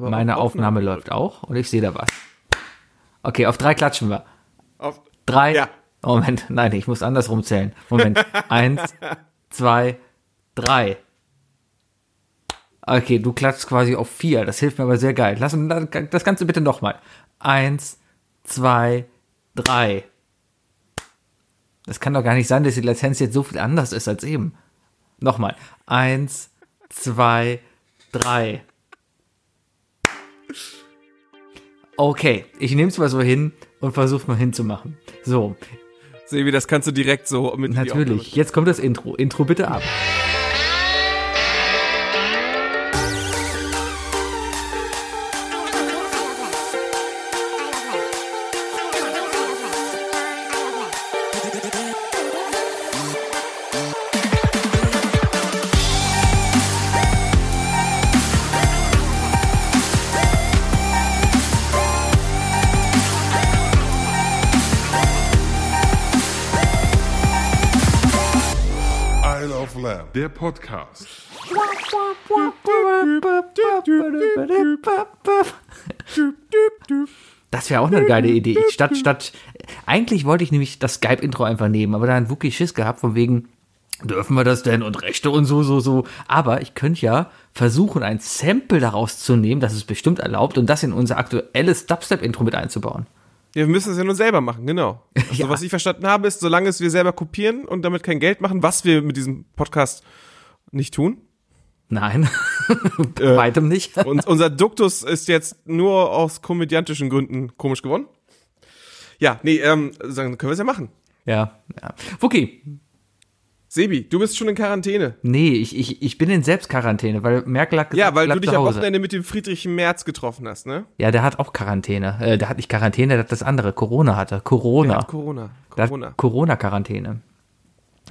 aber Meine Aufnahme, Aufnahme läuft auch und ich sehe da was. Okay, auf drei klatschen wir. Auf, Drei. Ja. Moment, nein, ich muss andersrum zählen. Moment. Eins, zwei, drei. Okay, du klatschst quasi auf vier. Das hilft mir aber sehr geil. Lass uns das Ganze bitte nochmal. Eins, zwei, drei. Das kann doch gar nicht sein, dass die Latenz jetzt so viel anders ist als eben. Nochmal. Eins, zwei, drei. Okay, ich nehme es mal so hin und versuche mal hinzumachen. So, Sebi, das kannst du direkt so mit natürlich. Jetzt kommt das Intro. Intro bitte ab. Podcast. Das wäre auch eine geile Idee. Ich, statt, statt, eigentlich wollte ich nämlich das Skype-Intro einfach nehmen, aber da hat Wookie Schiss gehabt, von wegen, dürfen wir das denn und Rechte und so, so, so. Aber ich könnte ja versuchen, ein Sample daraus zu nehmen, das ist bestimmt erlaubt, und das in unser aktuelles Dubstep-Intro mit einzubauen. Ja, wir müssen es ja nur selber machen, genau. Also, Ja. was ich verstanden habe, ist, solange es wir selber kopieren und damit kein Geld machen, was wir mit diesem Podcast nicht tun. Nein, bei weitem nicht. Und unser Duktus ist jetzt nur aus komödiantischen Gründen komisch geworden. Ja, nee, ähm, dann können wir es ja machen. Ja, ja. Wookie, Sebi, du bist schon in Quarantäne. nee, ich, ich, ich bin in Selbstquarantäne, weil Merkel hat gesagt, Ja, weil du dich am. Wochenende mit dem Friedrich Merz getroffen hast, ne? Ja, der hat auch Quarantäne. Äh, der hat nicht Quarantäne, der hat das andere. Corona hatte. Corona. Der hat Corona. Corona. Corona-Quarantäne.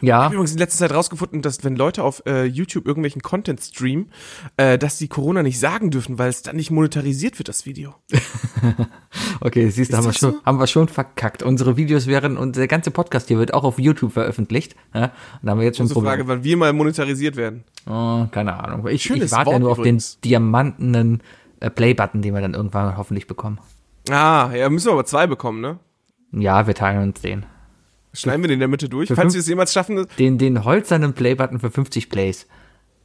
Ich Ja, habe übrigens in letzter Zeit rausgefunden, dass wenn Leute auf äh, YouTube irgendwelchen Content streamen, äh, dass die Corona nicht sagen dürfen, weil es dann nicht monetarisiert wird, das Video. okay, siehst du, haben wir, schon, so? haben wir schon verkackt. Unsere Videos wären und der ganze Podcast hier wird auch auf YouTube veröffentlicht. Ja? Und da haben wir jetzt schon Problem. Frage, wann wir mal monetarisiert werden. Oh, keine Ahnung. Ich, ich warte ja nur auf übrigens. den diamantenen äh, Play-Button, den wir dann irgendwann hoffentlich bekommen. Ah, ja, müssen wir aber zwei bekommen, ne? Ja, wir teilen uns den. Schneiden wir den in der Mitte durch. Für Falls wir es jemals schaffen, Den, den holzernen Play-Button für 50 Plays.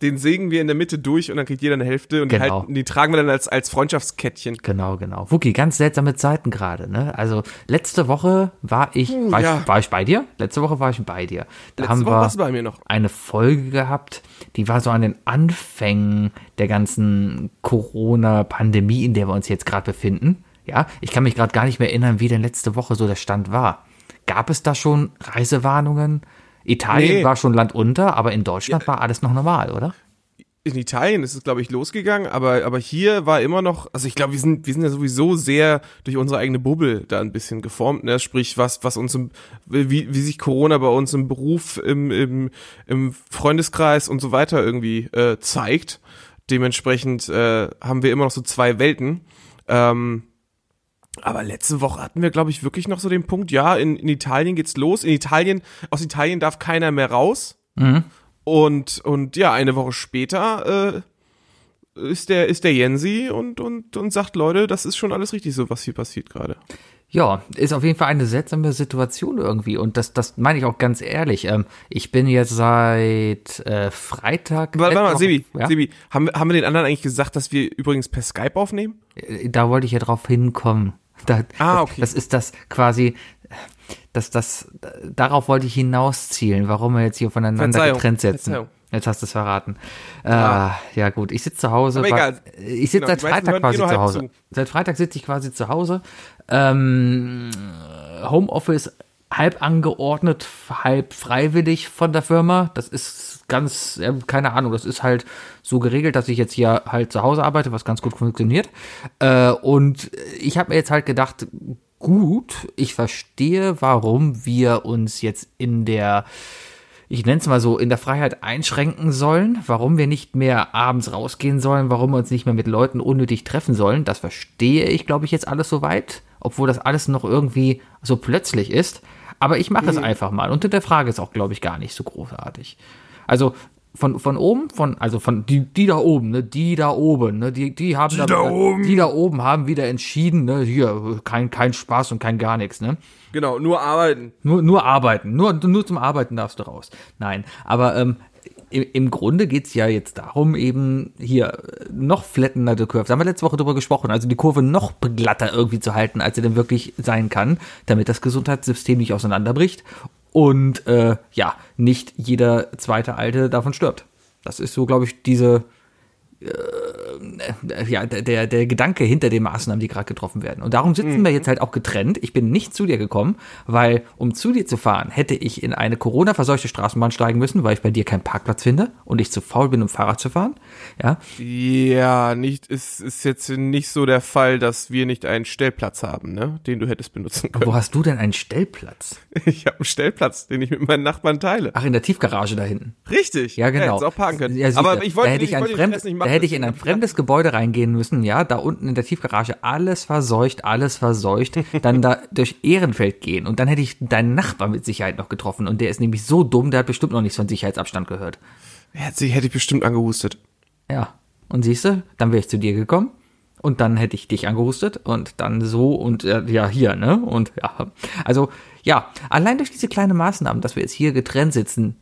den sägen wir in der Mitte durch und dann kriegt jeder eine Hälfte und die, Genau. halten, die tragen wir dann als, als Freundschaftskettchen. Genau, genau. Wookie, ganz seltsame Zeiten gerade, ne? Also letzte Woche war ich, war, ja. ich, war ich bei dir? Letzte Woche war ich bei dir. Da Letzte haben Woche wir bei mir noch. eine Folge gehabt, die war so an den Anfängen der ganzen Corona-Pandemie, in der wir uns jetzt gerade befinden. Ja, ich kann mich gerade gar nicht mehr erinnern, wie denn letzte Woche so der Stand war. Gab es da schon Reisewarnungen? Italien Nee. war schon Land unter, aber in Deutschland war alles noch normal, oder? In Italien ist es, glaube ich, losgegangen, aber, aber hier war immer noch, also ich glaube, wir sind, wir sind ja sowieso sehr durch unsere eigene Bubble da ein bisschen geformt, ne? Sprich, was, was uns im, wie, wie sich Corona bei uns im Beruf, im, im, im Freundeskreis und so weiter irgendwie äh, zeigt. Dementsprechend äh, haben wir immer noch so zwei Welten. Ähm, aber letzte Woche hatten wir, glaube ich, wirklich noch so den Punkt, ja, in, in Italien geht's los. In Italien, aus Italien darf keiner mehr raus. Und, und ja, eine Woche später äh, ist der, ist der Jensi und, und, und sagt, Leute, das ist schon alles richtig so, was hier passiert gerade. Ja, ist auf jeden Fall eine seltsame Situation irgendwie. Und das, das meine ich auch ganz ehrlich. Ähm, ich bin jetzt seit äh, Freitag. Warte, warte mal, Sebi, Woche- ja? Sebi, haben, wir- haben wir den anderen eigentlich gesagt, dass wir übrigens per Skype aufnehmen? Äh, Da wollte ich ja drauf hinkommen. Da, Ah, das- okay. Das ist das quasi, das, das, darauf wollte ich hinauszielen, warum wir jetzt hier voneinander Verzeihung, getrennt sitzen. Verzeihung. Jetzt hast du es verraten. Ah, ja gut, ich sitze zu Hause. Aber egal. Ich sitze Genau, seit Freitag quasi eh nur zu Hause. zu. Seit Freitag sitze ich quasi zu Hause. Ähm, Homeoffice halb angeordnet, halb freiwillig von der Firma. Das ist ganz, ja, keine Ahnung, das ist halt so geregelt, dass ich jetzt hier halt zu Hause arbeite, was ganz gut funktioniert. Äh, und ich habe mir jetzt halt gedacht, gut, ich verstehe, warum wir uns jetzt in der ich nenne es mal so, in der Freiheit einschränken sollen, warum wir nicht mehr abends rausgehen sollen, warum wir uns nicht mehr mit Leuten unnötig treffen sollen. Das verstehe ich, glaube ich, jetzt alles soweit, obwohl das alles noch irgendwie so plötzlich ist. Aber ich mache es einfach mal und hinterfrage es auch, glaube ich, gar nicht so großartig. Also von, von oben, von, also von die, die da oben, ne, die da oben, ne, die, die haben Die da oben. die da oben haben wieder entschieden, ne, hier, kein, kein Spaß und kein gar nichts, ne. Genau, nur arbeiten. Nur, nur arbeiten, nur, nur zum Arbeiten darfst du raus. Nein, aber ähm, im, im Grunde geht's ja jetzt darum, eben hier äh, noch flattender the curve. Da haben wir letzte Woche drüber gesprochen, also die Kurve noch glatter irgendwie zu halten, als sie denn wirklich sein kann, damit das Gesundheitssystem nicht auseinanderbricht und äh, ja, nicht jeder zweite Alte davon stirbt. Das ist so, glaube ich, diese ja, der, der, Gedanke hinter den Maßnahmen, die gerade getroffen werden. Und darum sitzen wir jetzt halt auch getrennt. Ich bin nicht zu dir gekommen, weil um zu dir zu fahren, hätte ich in eine Corona-verseuchte Straßenbahn steigen müssen, weil ich bei dir keinen Parkplatz finde und ich zu faul bin, um Fahrrad zu fahren. Ja, Ja, nicht, ist, ist jetzt nicht so der Fall, dass wir nicht einen Stellplatz haben, ne, den du hättest benutzen können. wo hast du denn einen Stellplatz? Ich habe einen Stellplatz, den ich mit meinen Nachbarn teile. Ach, in der Tiefgarage da hinten. Richtig. Ja, genau. hättest auch parken können. Ja, Aber ich wollte da hätte ich, ich wollte nicht machen, hätte ich in ein fremdes Gebäude reingehen müssen, ja, da unten in der Tiefgarage alles verseucht, alles verseucht, dann da durch Ehrenfeld gehen und dann hätte ich deinen Nachbar mit Sicherheit noch getroffen und der ist nämlich so dumm, der hat bestimmt noch nichts von Sicherheitsabstand gehört. Hätte, hätte ich bestimmt angehustet. Ja, und siehst du, dann wäre ich zu dir gekommen und dann hätte ich dich angehustet und dann so und äh, ja, hier, ne? Und ja, also ja, allein durch diese kleine Maßnahmen, dass wir jetzt hier getrennt sitzen,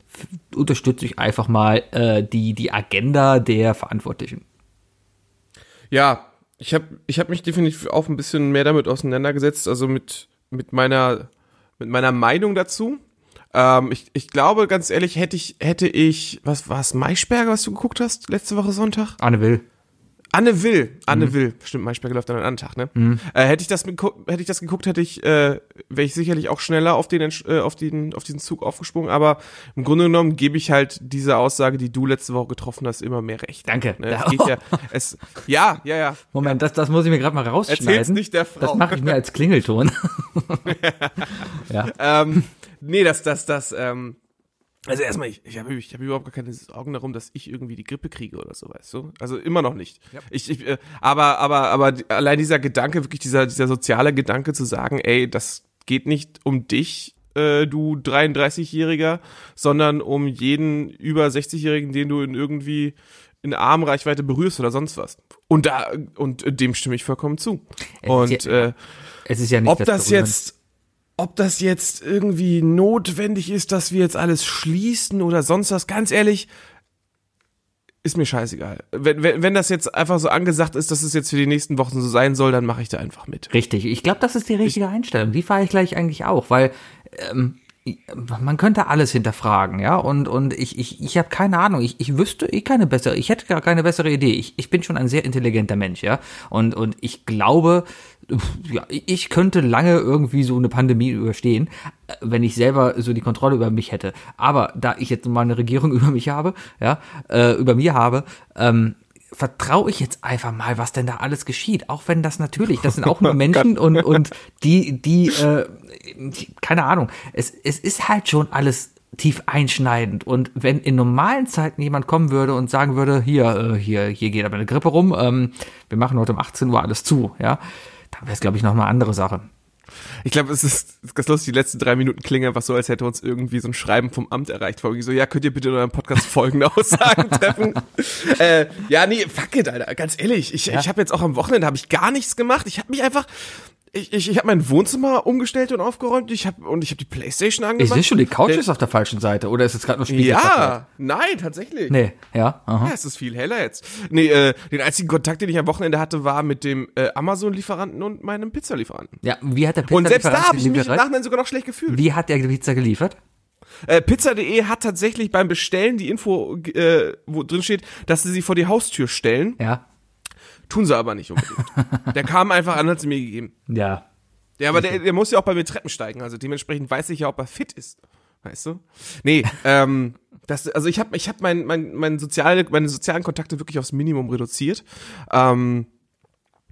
unterstütze ich einfach mal äh, die, die Agenda der Verantwortlichen. Ja, ich habe ich hab mich definitiv auch ein bisschen mehr damit auseinandergesetzt, also mit, mit, meiner, mit meiner Meinung dazu. Ähm, ich, ich glaube, ganz ehrlich, hätte ich, hätte ich, was war es, Maischberger, was du geguckt hast, letzte Woche Sonntag? Anne Will. Anne Will, Anne Mhm. Will, stimmt, Maischberger läuft dann einen anderen Tag, ne? Äh, hätte ich das mit, hätte ich das geguckt, hätte ich, äh, wäre ich sicherlich auch schneller auf den, äh, auf den, auf diesen Zug aufgesprungen, aber im Grunde genommen gebe ich halt diese Aussage, die du letzte Woche getroffen hast, immer mehr recht. Danke. Ne? Es geht ja, es, ja, ja, ja. Moment, das, das muss ich mir gerade mal rausschneiden. Erzähl's nicht der Frau. Das mache ich mir als Klingelton. ähm, nee, das, das, das, ähm, also erstmal, ich, ich habe ich hab überhaupt gar keine Sorgen darum, dass ich irgendwie die Grippe kriege oder so, weißt du? Also immer noch nicht. Ich, ich, äh, aber, aber, aber allein dieser Gedanke, wirklich dieser, dieser soziale Gedanke zu sagen, ey, das geht nicht um dich, äh, du 33-Jähriger, sondern um jeden über 60-Jährigen, den du in irgendwie in Armreichweite berührst oder sonst was. Und da, und dem stimme ich vollkommen zu. ist Und, ja- äh, Es ist ja nicht ob das Berühren. jetzt, ob das jetzt irgendwie notwendig ist, dass wir jetzt alles schließen oder sonst was, ganz ehrlich, ist mir scheißegal. Wenn, wenn, wenn das jetzt einfach so angesagt ist, dass es jetzt für die nächsten Wochen so sein soll, dann mache ich da einfach mit. Richtig, ich glaube, das ist die richtige Einstellung. Die fahre ich gleich eigentlich auch, weil ähm, man könnte alles hinterfragen, ja, und, und ich, ich, ich habe keine Ahnung, ich, ich wüsste eh keine bessere, ich hätte gar keine bessere Idee. Ich, ich bin schon ein sehr intelligenter Mensch, ja, und, und ich glaube, ja, ich könnte lange irgendwie so eine Pandemie überstehen, wenn ich selber so die Kontrolle über mich hätte. Aber da ich jetzt mal eine Regierung über mich habe, ja, äh, über mir habe, ähm, vertraue ich jetzt einfach mal, was denn da alles geschieht. Auch wenn das natürlich, das sind auch nur Menschen und, und die, die, äh, die, keine Ahnung, es, es ist halt schon alles tief einschneidend. Und wenn in normalen Zeiten jemand kommen würde und sagen würde, hier, äh, hier, hier geht aber eine Grippe rum, ähm, wir machen heute um 18 Uhr alles zu, ja, dann wäre es, glaube ich, noch eine andere Sache. Ich glaube, es ist ganz lustig, die letzten drei Minuten klingen einfach so, als hätte uns irgendwie so ein Schreiben vom Amt erreicht. Vor irgendwie so, ja, könnt ihr bitte in eurem Podcast folgende Aussagen treffen? äh, ja, nee, fuck it, Alter, ganz ehrlich. Ich, Ja. ich habe jetzt auch am Wochenende habe ich gar nichts gemacht. Ich habe mich einfach, ich, ich, ich habe mein Wohnzimmer umgestellt und aufgeräumt. Ich habe und ich habe die Playstation Ich angemacht. sehe schon, die Couch Der- ist auf der falschen Seite. Oder ist es gerade nur Spiegel? Ja, nein, tatsächlich. Nee, ja, aha. Ja, es ist viel heller jetzt. Nee, äh, den einzigen Kontakt, den ich am Wochenende hatte, war mit dem äh, Amazon-Lieferanten und meinem Pizzalieferanten. Ja, wie hat der Und selbst da habe ich mich im? Nachhinein sogar noch schlecht gefühlt. Wie hat der die Pizza geliefert? Äh, Pizza.de hat tatsächlich beim Bestellen die Info, äh, wo drin steht, dass sie sie vor die Haustür stellen. Ja. Tun sie aber nicht unbedingt. der kam einfach an, hat sie mir gegeben. Ja. Ja, aber der, der muss ja auch bei mir Treppen steigen. Also dementsprechend weiß ich ja, ob er fit ist. Weißt du? Nee, ähm, das, also ich habe ich hab mein, mein, mein soziale, meine sozialen Kontakte wirklich aufs Minimum reduziert. Ähm,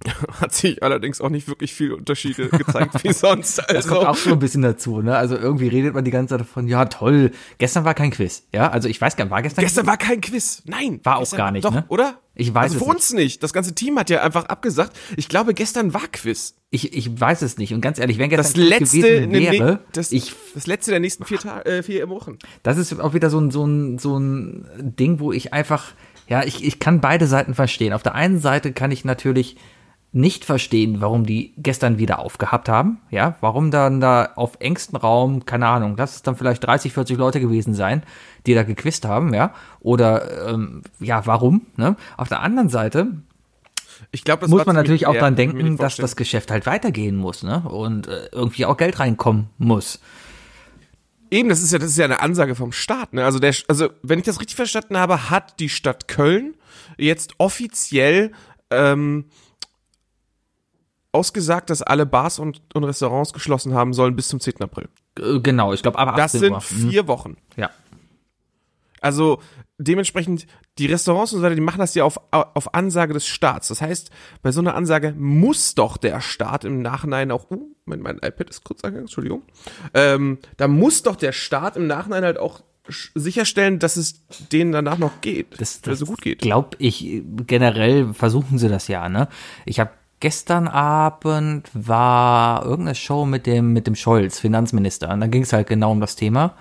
hat sich allerdings auch nicht wirklich viel Unterschiede gezeigt wie sonst. Das Also, kommt auch so ein bisschen dazu, ne? Also irgendwie redet man die ganze Zeit davon, ja toll, gestern war kein Quiz, ja? Also ich weiß gar nicht, war gestern gestern war kein Quiz. Nein. War auch gar nicht, Doch, ne? oder? Ich weiß Also für es nicht. uns nicht. Das ganze Team hat ja einfach abgesagt. Ich glaube, gestern war Quiz. Ich, ich weiß es nicht. Und ganz ehrlich, wenn gestern Das letzte, gewesen ne- wäre, ne- das, ich das letzte der nächsten vier, Ta äh, vier Wochen. Das ist auch wieder so ein, so ein, so ein Ding, wo ich einfach, ja, ich, ich kann beide Seiten verstehen. Auf der einen Seite kann ich natürlich nicht verstehen, warum die gestern wieder aufgehabt haben. Ja, warum dann da auf engstem Raum, keine Ahnung, lass es dann vielleicht 30, 40 Leute gewesen sein, die da gequizt haben, ja. Oder ähm, ja, warum? Ne? Auf der anderen Seite Ich glaube, das muss man natürlich auch mir denken, dass das. Geschäft halt weitergehen muss, ne? Und äh, irgendwie auch Geld reinkommen muss. Eben, das ist ja, das ist ja eine Ansage vom Staat. Ne? Also, der, also, wenn ich das richtig verstanden habe, hat die Stadt Köln jetzt offiziell ähm, ausgesagt, dass alle Bars und, und Restaurants geschlossen haben sollen bis zum 10. April. Äh, Genau, ich glaube, aber Das 18 sind Uhr. Mhm. vier Wochen. Ja. Also dementsprechend, die Restaurants und so weiter, die machen das ja auf, auf Ansage des Staats. Das heißt, bei so einer Ansage muss doch der Staat im Nachhinein auch, uh, mein, mein iPad ist kurz angegangen, Entschuldigung, ähm, da muss doch der Staat im Nachhinein halt auch sicherstellen, dass es denen danach noch geht, Das, oder das so gut geht. Glaub ich, generell versuchen sie das ja, ne? Ich habe gestern Abend war irgendeine Show mit dem, mit dem Scholz, Finanzminister. Und da ging es halt genau um das Thema.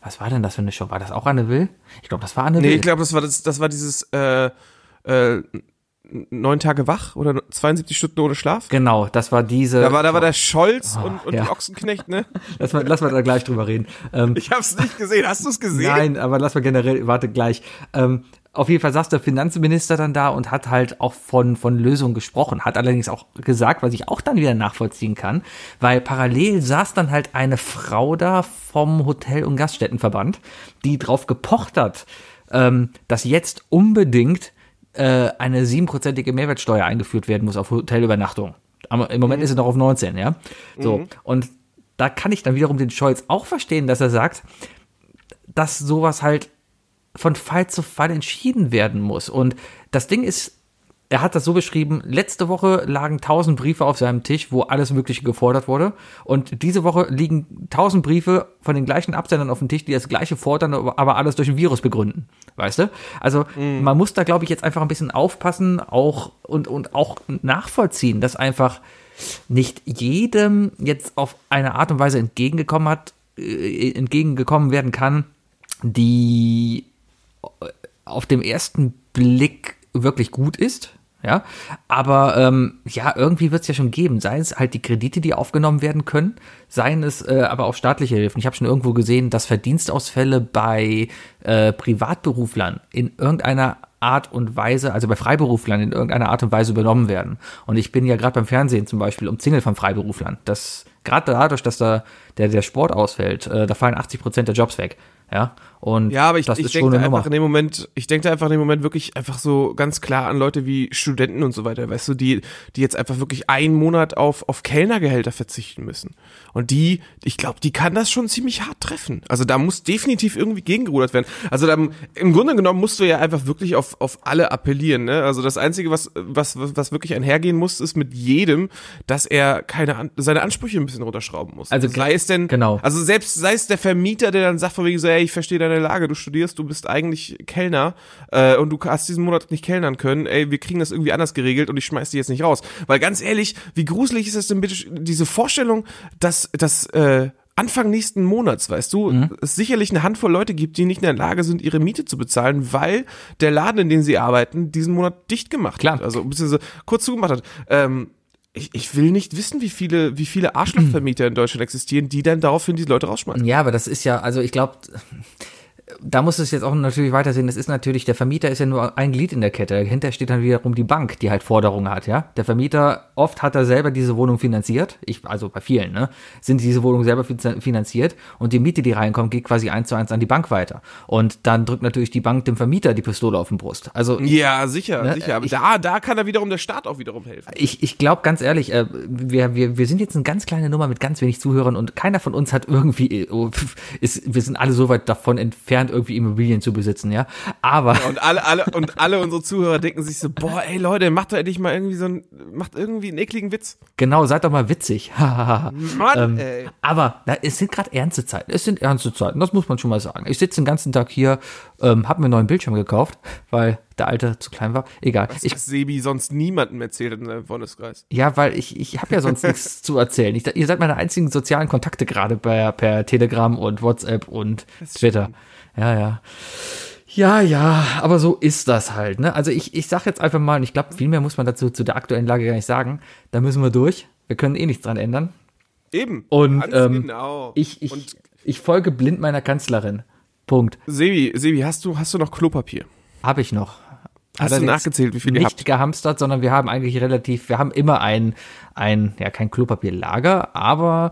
Was war denn das für eine Show? War das auch Anne Will? Ich glaube, das war Anne Nee, Will. ich glaube, das war das, das war dieses äh, äh, neun Tage wach oder 72 Stunden ohne Schlaf. Genau, das war diese. Da war, da war der Scholz und, und ja. die Ochsenknecht, ne? lass, mal, lass mal da gleich drüber reden. Ähm, Ich hab's nicht gesehen. Hast du es gesehen? Nein, aber lass mal generell, warte gleich. Ähm, auf jeden Fall saß der Finanzminister dann da und hat halt auch von, von Lösungen gesprochen, hat allerdings auch gesagt, was ich auch dann wieder nachvollziehen kann, weil parallel saß dann halt eine Frau da vom Hotel- und Gaststättenverband, die drauf gepocht hat, ähm, dass jetzt unbedingt äh, eine siebenprozentige Mehrwertsteuer eingeführt werden muss auf Hotelübernachtung. Aber im Moment ist sie noch auf 19, ja. So. Und da kann ich dann wiederum den Scholz auch verstehen, dass er sagt, dass sowas halt von Fall zu Fall entschieden werden muss. Und das Ding ist, er hat das so beschrieben, letzte Woche lagen 1000 Briefe auf seinem Tisch, wo alles Mögliche gefordert wurde. Und diese Woche liegen 1000 Briefe von den gleichen Absendern auf dem Tisch, die das gleiche fordern, aber alles durch ein Virus begründen. Weißt du? Also man muss da, glaube ich, jetzt einfach ein bisschen aufpassen auch und, und auch nachvollziehen, dass einfach nicht jedem jetzt auf eine Art und Weise entgegengekommen hat, äh, entgegengekommen werden kann, die auf dem ersten Blick wirklich gut ist. Ja, aber ähm, ja, irgendwie wird es ja schon geben. Seien es halt die Kredite, die aufgenommen werden können, seien es äh, aber auch staatliche Hilfen. Ich habe schon irgendwo gesehen, dass Verdienstausfälle bei äh, Privatberuflern in irgendeiner Art und Weise, also bei Freiberuflern in irgendeiner Art und Weise übernommen werden. Und ich bin ja gerade beim Fernsehen zum Beispiel umzingelt von Freiberuflern. Das gerade dadurch, dass da der, der Sport ausfällt, äh, da fallen 80 Prozent der Jobs weg. Ja, und Ja, aber ich, das ich ist schon denke eine einfach Nummer. in dem Moment, ich denke einfach in dem Moment wirklich einfach so ganz klar an Leute wie Studenten und so weiter, weißt du, die, die jetzt einfach wirklich einen Monat auf, auf Kellnergehälter verzichten müssen. Und die, ich glaube, die kann das schon ziemlich hart treffen. Also da muss definitiv irgendwie gegengerudert werden. Also da, im Grunde genommen musst du ja einfach wirklich auf, auf alle appellieren, ne? Also das Einzige, was, was, was wirklich einhergehen muss, ist mit jedem, dass er keine, seine Ansprüche ein bisschen runterschrauben muss. Also sei es denn, genau. also selbst sei es der Vermieter, der dann sagt von wegen so, ey, ich verstehe deine Lage, du studierst, du bist eigentlich Kellner äh, und du hast diesen Monat nicht kellnern können, ey, wir kriegen das irgendwie anders geregelt und ich schmeiß dich jetzt nicht raus. Weil ganz ehrlich, wie gruselig ist es denn bitte, diese Vorstellung, dass, dass äh, Anfang nächsten Monats, weißt du, Mhm. es sicherlich eine Handvoll Leute gibt, die nicht in der Lage sind, ihre Miete zu bezahlen, weil der Laden, in dem sie arbeiten, diesen Monat dicht gemacht Klar. hat. Also beziehungsweise kurz zugemacht hat. Ähm, ich, ich will nicht wissen, wie viele, wie viele Arschlochvermieter in Deutschland existieren, die dann daraufhin diese Leute rausschmeißen. Ja, aber das ist ja, also ich glaube, da muss es jetzt auch natürlich weitersehen. Das ist natürlich, der Vermieter ist ja nur ein Glied in der Kette. Dahinter steht dann wiederum die Bank, die halt Forderungen hat, ja. Der Vermieter, oft hat er selber diese Wohnung finanziert. Ich, also bei vielen, ne, sind diese Wohnungen selber fin- finanziert und die Miete, die reinkommt, geht quasi eins zu eins an die Bank weiter. Und dann drückt natürlich die Bank dem Vermieter die Pistole auf den Brust. Also Ja, sicher, Ne, sicher. Aber ich- da, da kann da wiederum der Staat auch wiederum helfen. ich, ich glaube ganz ehrlich, äh, wir, wir, wir sind jetzt eine ganz kleine Nummer mit ganz wenig Zuhörern und keiner von uns hat irgendwie, äh, oh, ist, wir sind alle so weit davon entfernt, irgendwie Immobilien zu besitzen, ja. Aber Und alle, alle, und alle unsere Zuhörer denken sich so, boah, ey Leute, macht doch endlich mal irgendwie so einen, macht irgendwie einen ekligen Witz. genau, seid doch mal witzig. Mann, Ähm, ey. Aber na, es sind gerade ernste Zeiten. Es sind ernste Zeiten, das muss man schon mal sagen. Ich sitze den ganzen Tag hier, ähm, habe mir einen neuen Bildschirm gekauft, weil der alte zu klein war. Egal. Was, Ich, Sebi sonst niemandem erzählt in seinem Freundeskreis. ja, weil ich, ich habe ja sonst nichts zu erzählen. Ich, ihr seid meine einzigen sozialen Kontakte gerade per, per Telegram und WhatsApp und Twitter. Ja, ja. Ja, ja, aber so ist das halt. Ne? Also ich, ich sag jetzt einfach mal, und ich glaube, viel mehr muss man dazu zu der aktuellen Lage gar nicht sagen. Da müssen wir durch. Wir können eh nichts dran ändern. Eben. Und ähm, genau. ich, ich, Und ich folge blind meiner Kanzlerin. Punkt. Sebi, Sebi, hast du, hast du noch Klopapier? Habe ich noch. Hast du Allerdings nachgezählt, wie viel ihr nicht habt? gehamstert, sondern wir haben eigentlich relativ, wir haben immer ein, ein, ja, kein Klopapierlager, aber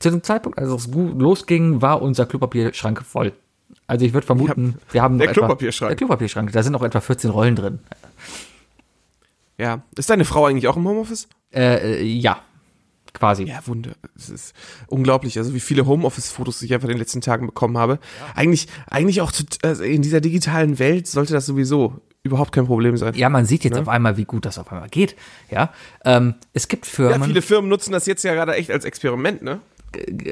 zu dem Zeitpunkt, als es gut losging, war unser Klopapierschrank voll. Also ich würde vermuten, wir haben Der etwa- Klopapierschrank. Der Klopapierschrank, da sind noch etwa 14 Rollen drin. Ja. Ist deine Frau eigentlich auch im Homeoffice? Äh, äh, ja, quasi. Ja, Wunder. Es ist unglaublich, also wie viele Homeoffice-Fotos ich einfach in den letzten Tagen bekommen habe. Eigentlich, eigentlich auch also in dieser digitalen Welt sollte das sowieso überhaupt kein Problem sein. Ja, man sieht jetzt auf einmal, wie gut das auf einmal geht. Ja, ähm, es gibt Ja, Firmen. viele Firmen nutzen das jetzt ja gerade echt als Experiment, ne?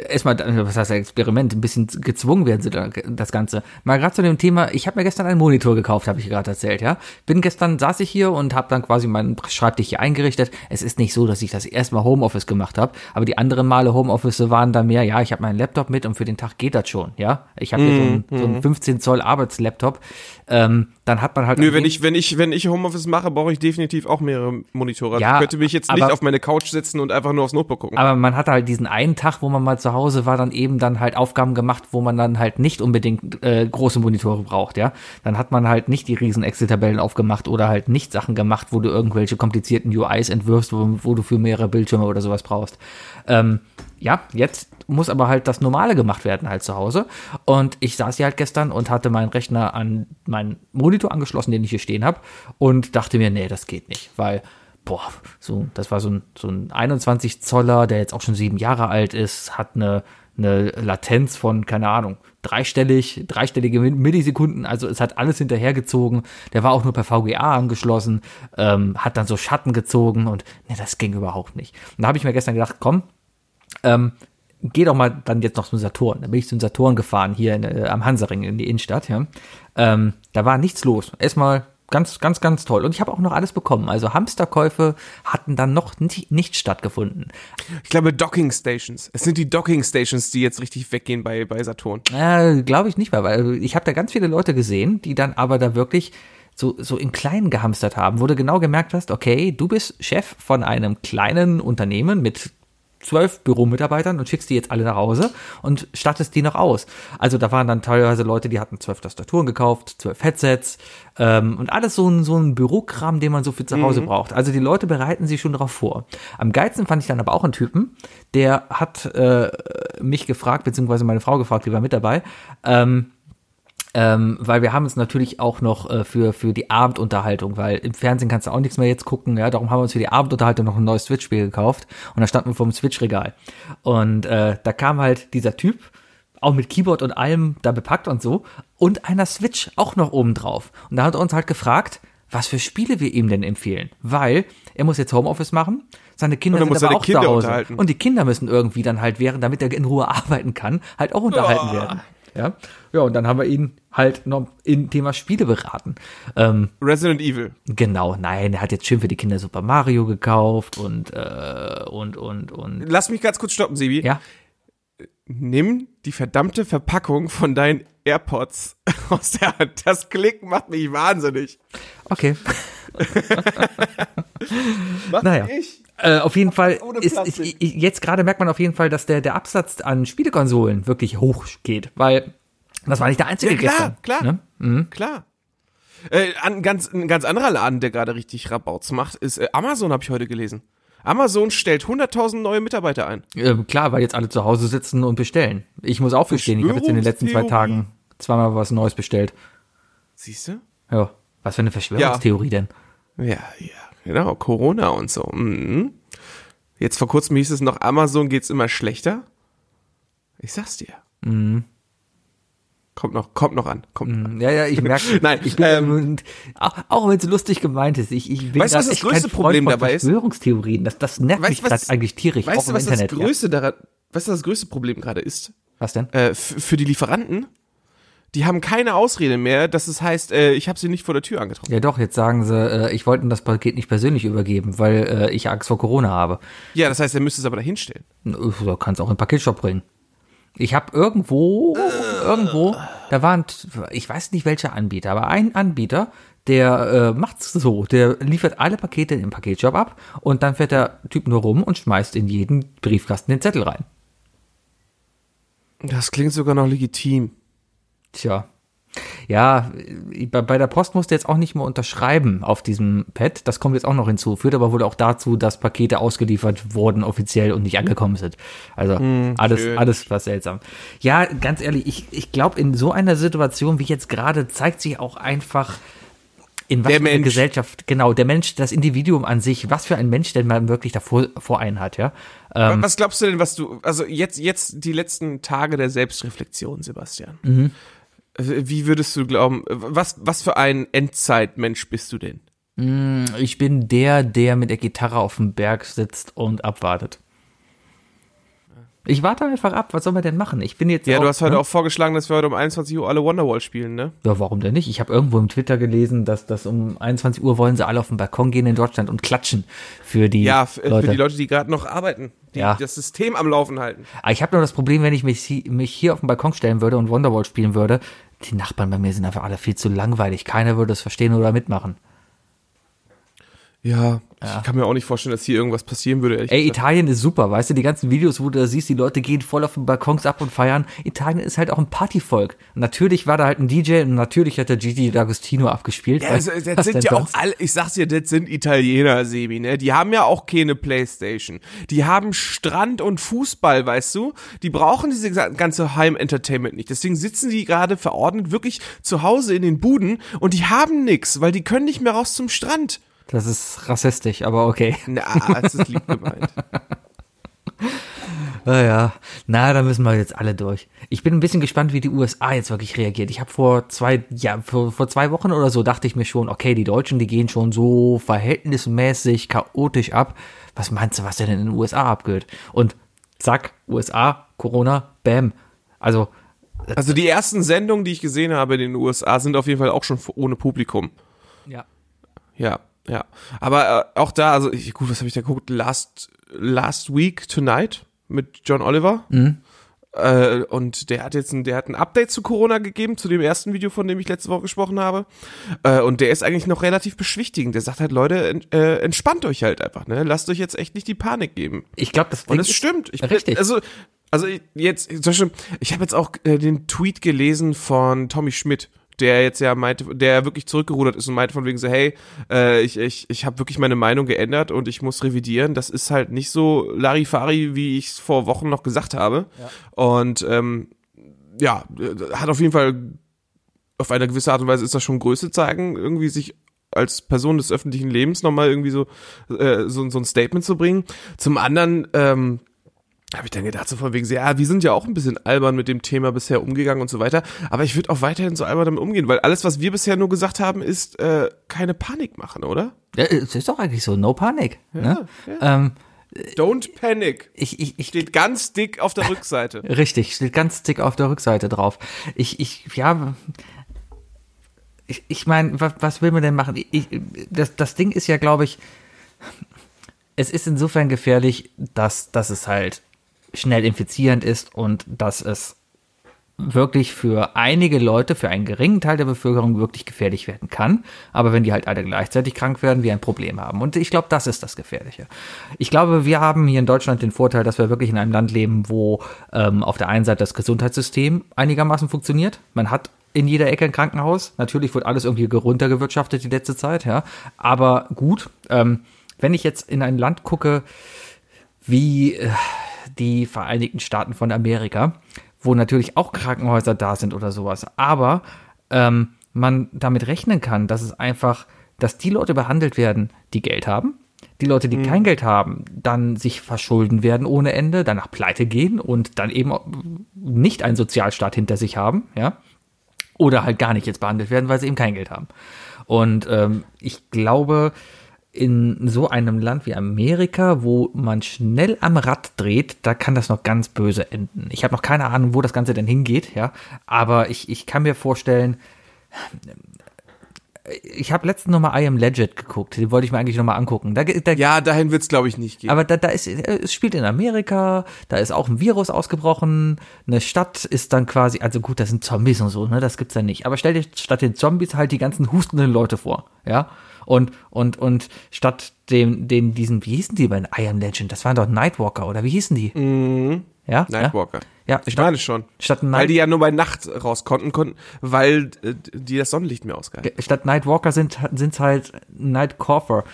Erstmal, was heißt Experiment, ein bisschen gezwungen werden sie da, das Ganze. Mal gerade zu dem Thema, ich habe mir gestern einen Monitor gekauft, habe ich gerade erzählt, ja. Bin gestern, saß ich hier und habe dann quasi meinen Schreibtisch hier eingerichtet. Es ist nicht so, dass ich das erstmal Homeoffice gemacht habe, aber die anderen Male Homeoffice waren da mehr, ja, ich habe meinen Laptop mit und für den Tag geht das schon, ja. Ich habe hier so einen, so einen 15 Zoll Arbeitslaptop. Ähm, dann hat man halt Nö, wenn ich, wenn ich, wenn ich Homeoffice mache, brauche ich definitiv auch mehrere Monitore. Ja, ich könnte mich jetzt nicht aber- auf meine Couch setzen und einfach nur aufs Notebook gucken. Aber man hatte halt diesen einen Tag, wo man mal zu Hause war, dann eben dann halt Aufgaben gemacht, wo man dann halt nicht unbedingt äh, große Monitore braucht, ja. Dann hat man halt nicht die riesen Excel-Tabellen aufgemacht oder halt nicht Sachen gemacht, wo du irgendwelche komplizierten UIs entwirfst, wo, wo du für mehrere Bildschirme oder sowas brauchst. Ähm, ja, jetzt muss aber halt das Normale gemacht werden halt zu Hause. Und ich saß hier halt gestern und hatte meinen Rechner an meinen Monitor angeschlossen, den ich hier stehen habe, und dachte mir, nee, das geht nicht, weil boah, so, das war so ein, so ein 21 Zoller, der jetzt auch schon sieben Jahre alt ist, hat eine, eine Latenz von, keine Ahnung, dreistellig, dreistellige Millisekunden, also es hat alles hinterhergezogen, der war auch nur per VGA angeschlossen, ähm, hat dann so Schatten gezogen und ne, das ging überhaupt nicht. Und da habe ich mir gestern gedacht, komm, ähm, geh doch mal dann jetzt noch zum Saturn. Da bin ich zum Saturn gefahren, hier in, äh, am Hansaring in die Innenstadt, ja. Ähm, da war nichts los. Erstmal ganz, ganz, ganz toll. Und ich habe auch noch alles bekommen. Also Hamsterkäufe hatten dann noch nicht, nicht stattgefunden. Ich glaube Docking Stations. Es sind die Docking Stations, die jetzt richtig weggehen bei, bei Saturn. Äh, Glaube ich nicht mehr, weil ich habe da ganz viele Leute gesehen, die dann aber da wirklich so, so in kleinen gehamstert haben, wo du genau gemerkt hast, okay, du bist Chef von einem kleinen Unternehmen mit zwölf Büromitarbeitern und schickst die jetzt alle nach Hause und stattest die noch aus. Also da waren dann teilweise Leute, die hatten zwölf Tastaturen gekauft, zwölf Headsets ähm, und alles so ein, so ein Bürokram, den man so für zu Hause braucht. Also die Leute bereiten sich schon darauf vor. Am geilsten fand ich dann aber auch einen Typen, der hat äh, mich gefragt, beziehungsweise meine Frau gefragt, die war mit dabei, ähm, ähm, weil wir haben uns natürlich auch noch äh, für, für die Abendunterhaltung, weil im Fernsehen kannst du auch nichts mehr jetzt gucken, ja, darum haben wir uns für die Abendunterhaltung noch ein neues Switch-Spiel gekauft und da standen wir vor dem Switch-Regal. Und äh, da kam halt dieser Typ, auch mit Keyboard und allem da bepackt und so, und einer Switch auch noch oben drauf. Und da hat er uns halt gefragt, was für Spiele wir ihm denn empfehlen, weil er muss jetzt Homeoffice machen, seine Kinder er sind aber auch Kinder zu Hause. Und die Kinder müssen irgendwie dann halt während, damit er in Ruhe arbeiten kann, halt auch unterhalten werden. Ja, ja, und dann haben wir ihn halt noch im Thema Spiele beraten. Ähm, Resident Evil. genau, nein, er hat jetzt schön für die Kinder Super Mario gekauft und äh, und und und Lass mich ganz kurz stoppen, Sebi. ja. Nimm die verdammte Verpackung von deinen AirPods aus der Hand. Das Klicken macht mich wahnsinnig. Okay. Mach Naja. ich. Äh, auf jeden Fall ist, ist Plastik. i- jetzt gerade merkt man auf jeden Fall, dass der der Absatz an Spielekonsolen wirklich hoch geht, weil das war nicht der einzige Ja, klar, gestern. klar. Ne? Mhm. Klar. Äh, an, ganz, ein ganz anderer Laden, der gerade richtig Rabauts macht, ist äh, Amazon, habe ich heute gelesen. Amazon stellt 100.000 neue Mitarbeiter ein. Äh, klar, weil jetzt alle zu Hause sitzen und bestellen. Ich muss auch bestellen. Ich habe jetzt in den letzten zwei. Tagen zweimal was Neues bestellt. Siehst du? Ja. Was für eine Verschwörungstheorie denn? Ja, ja, genau. Corona und so. Mhm. Jetzt vor kurzem hieß es noch, Amazon geht's immer schlechter. Ich sag's dir. Mhm. Kommt noch, kommt noch an. Kommt noch an. Ja, ja, ich merke. Nein, ich bin, ähm, auch, auch wenn es lustig gemeint ist, ich, ich bin Weißt du, was das größte Problem dabei ist? Verschwörungstheorien. Das, das nervt Weißt mich was- gerade eigentlich tierisch, Weißt du, was Internet. das größte daran, weißt du, was das größte Problem gerade ist? ja. Was denn? Äh, für die Lieferanten, Die haben keine Ausrede mehr, dass es heißt, äh, ich habe sie nicht vor der Tür angetroffen. Ja doch, jetzt sagen sie, äh, ich wollte das Paket nicht persönlich übergeben, weil äh, ich Angst vor Corona habe. Ja, das heißt, er müsste es aber dahinstellen. Du kannst auch in den Paketshop bringen. Ich habe irgendwo, irgendwo, da war ein, ich weiß nicht welcher Anbieter, aber ein Anbieter, der äh, macht's so, der liefert alle Pakete im Paketshop ab und dann fährt der Typ nur rum und schmeißt in jeden Briefkasten den Zettel rein. Das klingt sogar noch legitim. Tja. Ja, bei bei der Post musst du jetzt auch nicht mehr unterschreiben auf diesem Pad. Das kommt jetzt auch noch hinzu. Führt aber wohl auch dazu, dass Pakete ausgeliefert wurden offiziell und nicht angekommen sind. Also alles, schön. alles was seltsam. Ja, ganz ehrlich, ich, ich glaube, in so einer Situation wie jetzt gerade zeigt sich auch einfach, in was Der für Mensch. Gesellschaft, genau, der Mensch, das Individuum an sich, was für ein Mensch denn man wirklich davor vor einen hat, ja. Ähm, was glaubst du denn, was du, also jetzt, jetzt die letzten Tage der Selbstreflexion, Sebastian. Mhm. Wie würdest du glauben, was, was für ein Endzeitmensch bist du denn? ich bin der, der mit der Gitarre auf dem Berg sitzt und abwartet. Ich warte einfach ab, was soll man denn machen? Ich bin jetzt Ja, auch, du hast heute ne? auch vorgeschlagen, dass wir heute um 21 Uhr alle Wonderwall spielen, ne? Ja, warum denn nicht? Ich habe irgendwo im Twitter gelesen, dass das um 21 Uhr wollen sie alle auf den Balkon gehen in Deutschland und klatschen für die Ja, Leute. für die Leute, die gerade noch arbeiten, die Ja. das System am Laufen halten. Aber ich habe nur das Problem, wenn ich mich, mich hier auf den Balkon stellen würde und Wonderwall spielen würde, die Nachbarn bei mir sind einfach alle viel zu langweilig. Keiner würde es verstehen oder mitmachen. Ja, ich kann mir auch nicht vorstellen, dass hier irgendwas passieren würde. ehrlich Ey. Italien ist super, weißt du, die ganzen Videos, wo du da siehst, die Leute gehen voll auf den Balkons ab und feiern. Italien ist halt auch ein Partyvolk. Und natürlich war da halt ein DJ und natürlich hat der Gigi D'Agostino abgespielt. Ja, also, das sind ja auch alle, ich sag's dir, das sind Italiener, Sebi, ne? Die haben ja auch keine Playstation. Die haben Strand und Fußball, weißt du? Die brauchen diese ganze Heim-Entertainment nicht. Deswegen sitzen die gerade verordnet wirklich zu Hause in den Buden und die haben nix, weil die können nicht mehr raus zum Strand. Das ist rassistisch, aber okay. Na, das ist lieb gemeint. Naja, na, da müssen wir jetzt alle durch. Ich bin ein bisschen gespannt, wie die USA jetzt wirklich reagiert. Ich habe vor zwei, ja, vor, vor zwei Wochen oder so dachte ich mir schon, okay, die Deutschen, die gehen schon so verhältnismäßig chaotisch ab. Was meinst du, was denn in den USA abgeht? Und zack, USA, Corona, bam. Also, Also die ersten Sendungen, die ich gesehen habe in den USA, sind auf jeden Fall auch schon ohne Publikum. ja. Ja, ja. Aber äh, auch da, also ich, gut, was habe ich da geguckt? Last, Last Week Tonight mit John Oliver. Äh, und der hat jetzt ein, der hat ein Update zu Corona gegeben, zu dem ersten Video, von dem ich letzte Woche gesprochen habe. Äh, und der ist eigentlich noch relativ beschwichtigend. Der sagt halt, Leute, en, äh, entspannt euch halt einfach, ne? Lasst euch jetzt echt nicht die Panik geben. Ich glaube, das Und Ding ist- stimmt. Ich, Richtig. Also, also ich- jetzt, zum Beispiel, ich habe jetzt auch äh, den Tweet gelesen von Tommy Schmidt, der jetzt ja meinte, der wirklich zurückgerudert ist und meinte von wegen so, hey, äh, ich, ich, ich habe wirklich meine Meinung geändert und ich muss revidieren. Das ist halt nicht so Larifari, wie ich es vor Wochen noch gesagt habe. Und ähm, ja, hat auf jeden Fall auf eine gewisse Art und Weise ist das schon Größe zeigen, irgendwie sich als Person des öffentlichen Lebens nochmal irgendwie so, äh, so, so ein Statement zu bringen. Zum anderen, ähm, habe ich dann gedacht, so von wegen, so, ja, wir sind ja auch ein bisschen albern mit dem Thema bisher umgegangen und so weiter, aber ich würde auch weiterhin so albern damit umgehen, weil alles, was wir bisher nur gesagt haben, ist äh, keine Panik machen, oder? Ja, es ist doch eigentlich so, no Panik. ne? Ähm, Don't panic. ich, ich, ich, Steht ganz dick auf der Rückseite. Richtig, steht ganz dick auf der Rückseite drauf. Ich, ich, ja, ich, ich meine, was, was will man denn machen? Ich, das, das Ding ist ja, glaube ich, es ist insofern gefährlich, dass, dass es halt schnell infizierend ist und dass es wirklich für einige Leute, für einen geringen Teil der Bevölkerung wirklich gefährlich werden kann. Aber wenn die halt alle gleichzeitig krank werden, wir ein Problem haben. Und ich glaube, das ist das Gefährliche. Ich glaube, wir haben hier in Deutschland den Vorteil, dass wir wirklich in einem Land leben, wo ähm, auf der einen Seite das Gesundheitssystem einigermaßen funktioniert. Man hat in jeder Ecke ein Krankenhaus. Natürlich wird alles irgendwie runtergewirtschaftet die letzte Zeit, ja. Aber gut, ähm, wenn ich jetzt in ein Land gucke, wie äh, die Vereinigten Staaten von Amerika, wo natürlich auch Krankenhäuser da sind oder sowas, aber ähm, man damit rechnen kann, dass es einfach, dass die Leute behandelt werden, die Geld haben, die Leute, die kein Geld haben, dann sich verschulden werden ohne Ende, danach pleite gehen und dann eben nicht einen Sozialstaat hinter sich haben, ja, oder halt gar nicht jetzt behandelt werden, weil sie eben kein Geld haben. Und ähm, ich glaube, in so einem Land wie Amerika, wo man schnell am Rad dreht, da kann das noch ganz böse enden. Ich habe noch keine Ahnung, wo das Ganze denn hingeht, ja. Aber ich, ich kann mir vorstellen, ich habe letztens noch mal I Am Legend geguckt. Den wollte ich mir eigentlich noch mal angucken. Da, da, Ja, dahin wird's glaube ich nicht gehen. aber da, da ist, äh, es spielt in Amerika, da ist auch ein Virus ausgebrochen, eine Stadt ist dann quasi, also gut, das sind Zombies und so, ne, das gibt's ja nicht. Aber stell dir statt den Zombies halt die ganzen hustenden Leute vor, ja. Und, und, und statt dem, den, diesen, wie hießen die bei I Am Legend? Das waren doch Nightwalker, oder wie hießen die? Ja? Nightwalker. Ja, Ich statt- meine schon. statt weil Night- die ja nur bei Nacht raus konnten, konnten weil äh, die das Sonnenlicht mehr ausgehalten. Statt Nightwalker sind sind's halt Nightcoffer,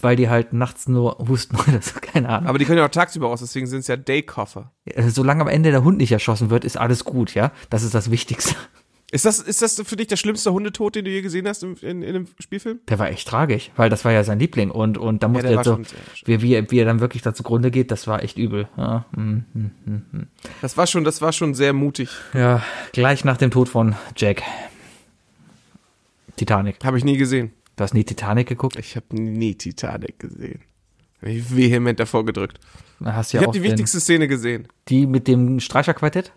weil die halt nachts nur husten oder so, keine Ahnung. Aber die können ja auch tagsüber raus, deswegen sind es ja Daykoffer. Äh, Solange am Ende der Hund nicht erschossen wird, ist alles gut, ja? Das ist das Wichtigste. Ist das, ist das für dich der schlimmste Hundetod, den du je gesehen hast im, in, in einem Spielfilm? Der war echt tragisch, weil das war ja sein Liebling und, und da musste der er so, wie, wie, er- wie er dann wirklich da zugrunde geht, das war echt übel. Ja, mm, mm. Das war schon, das war schon sehr mutig. ja gleich nach dem Tod von Jack. Titanic. Habe ich nie gesehen. Du hast nie Titanic geguckt? Ich habe nie Titanic gesehen. Ich vehement davor gedrückt. Hast du Ich ja habe die wichtigste Szene gesehen. die mit dem Streicherquartett?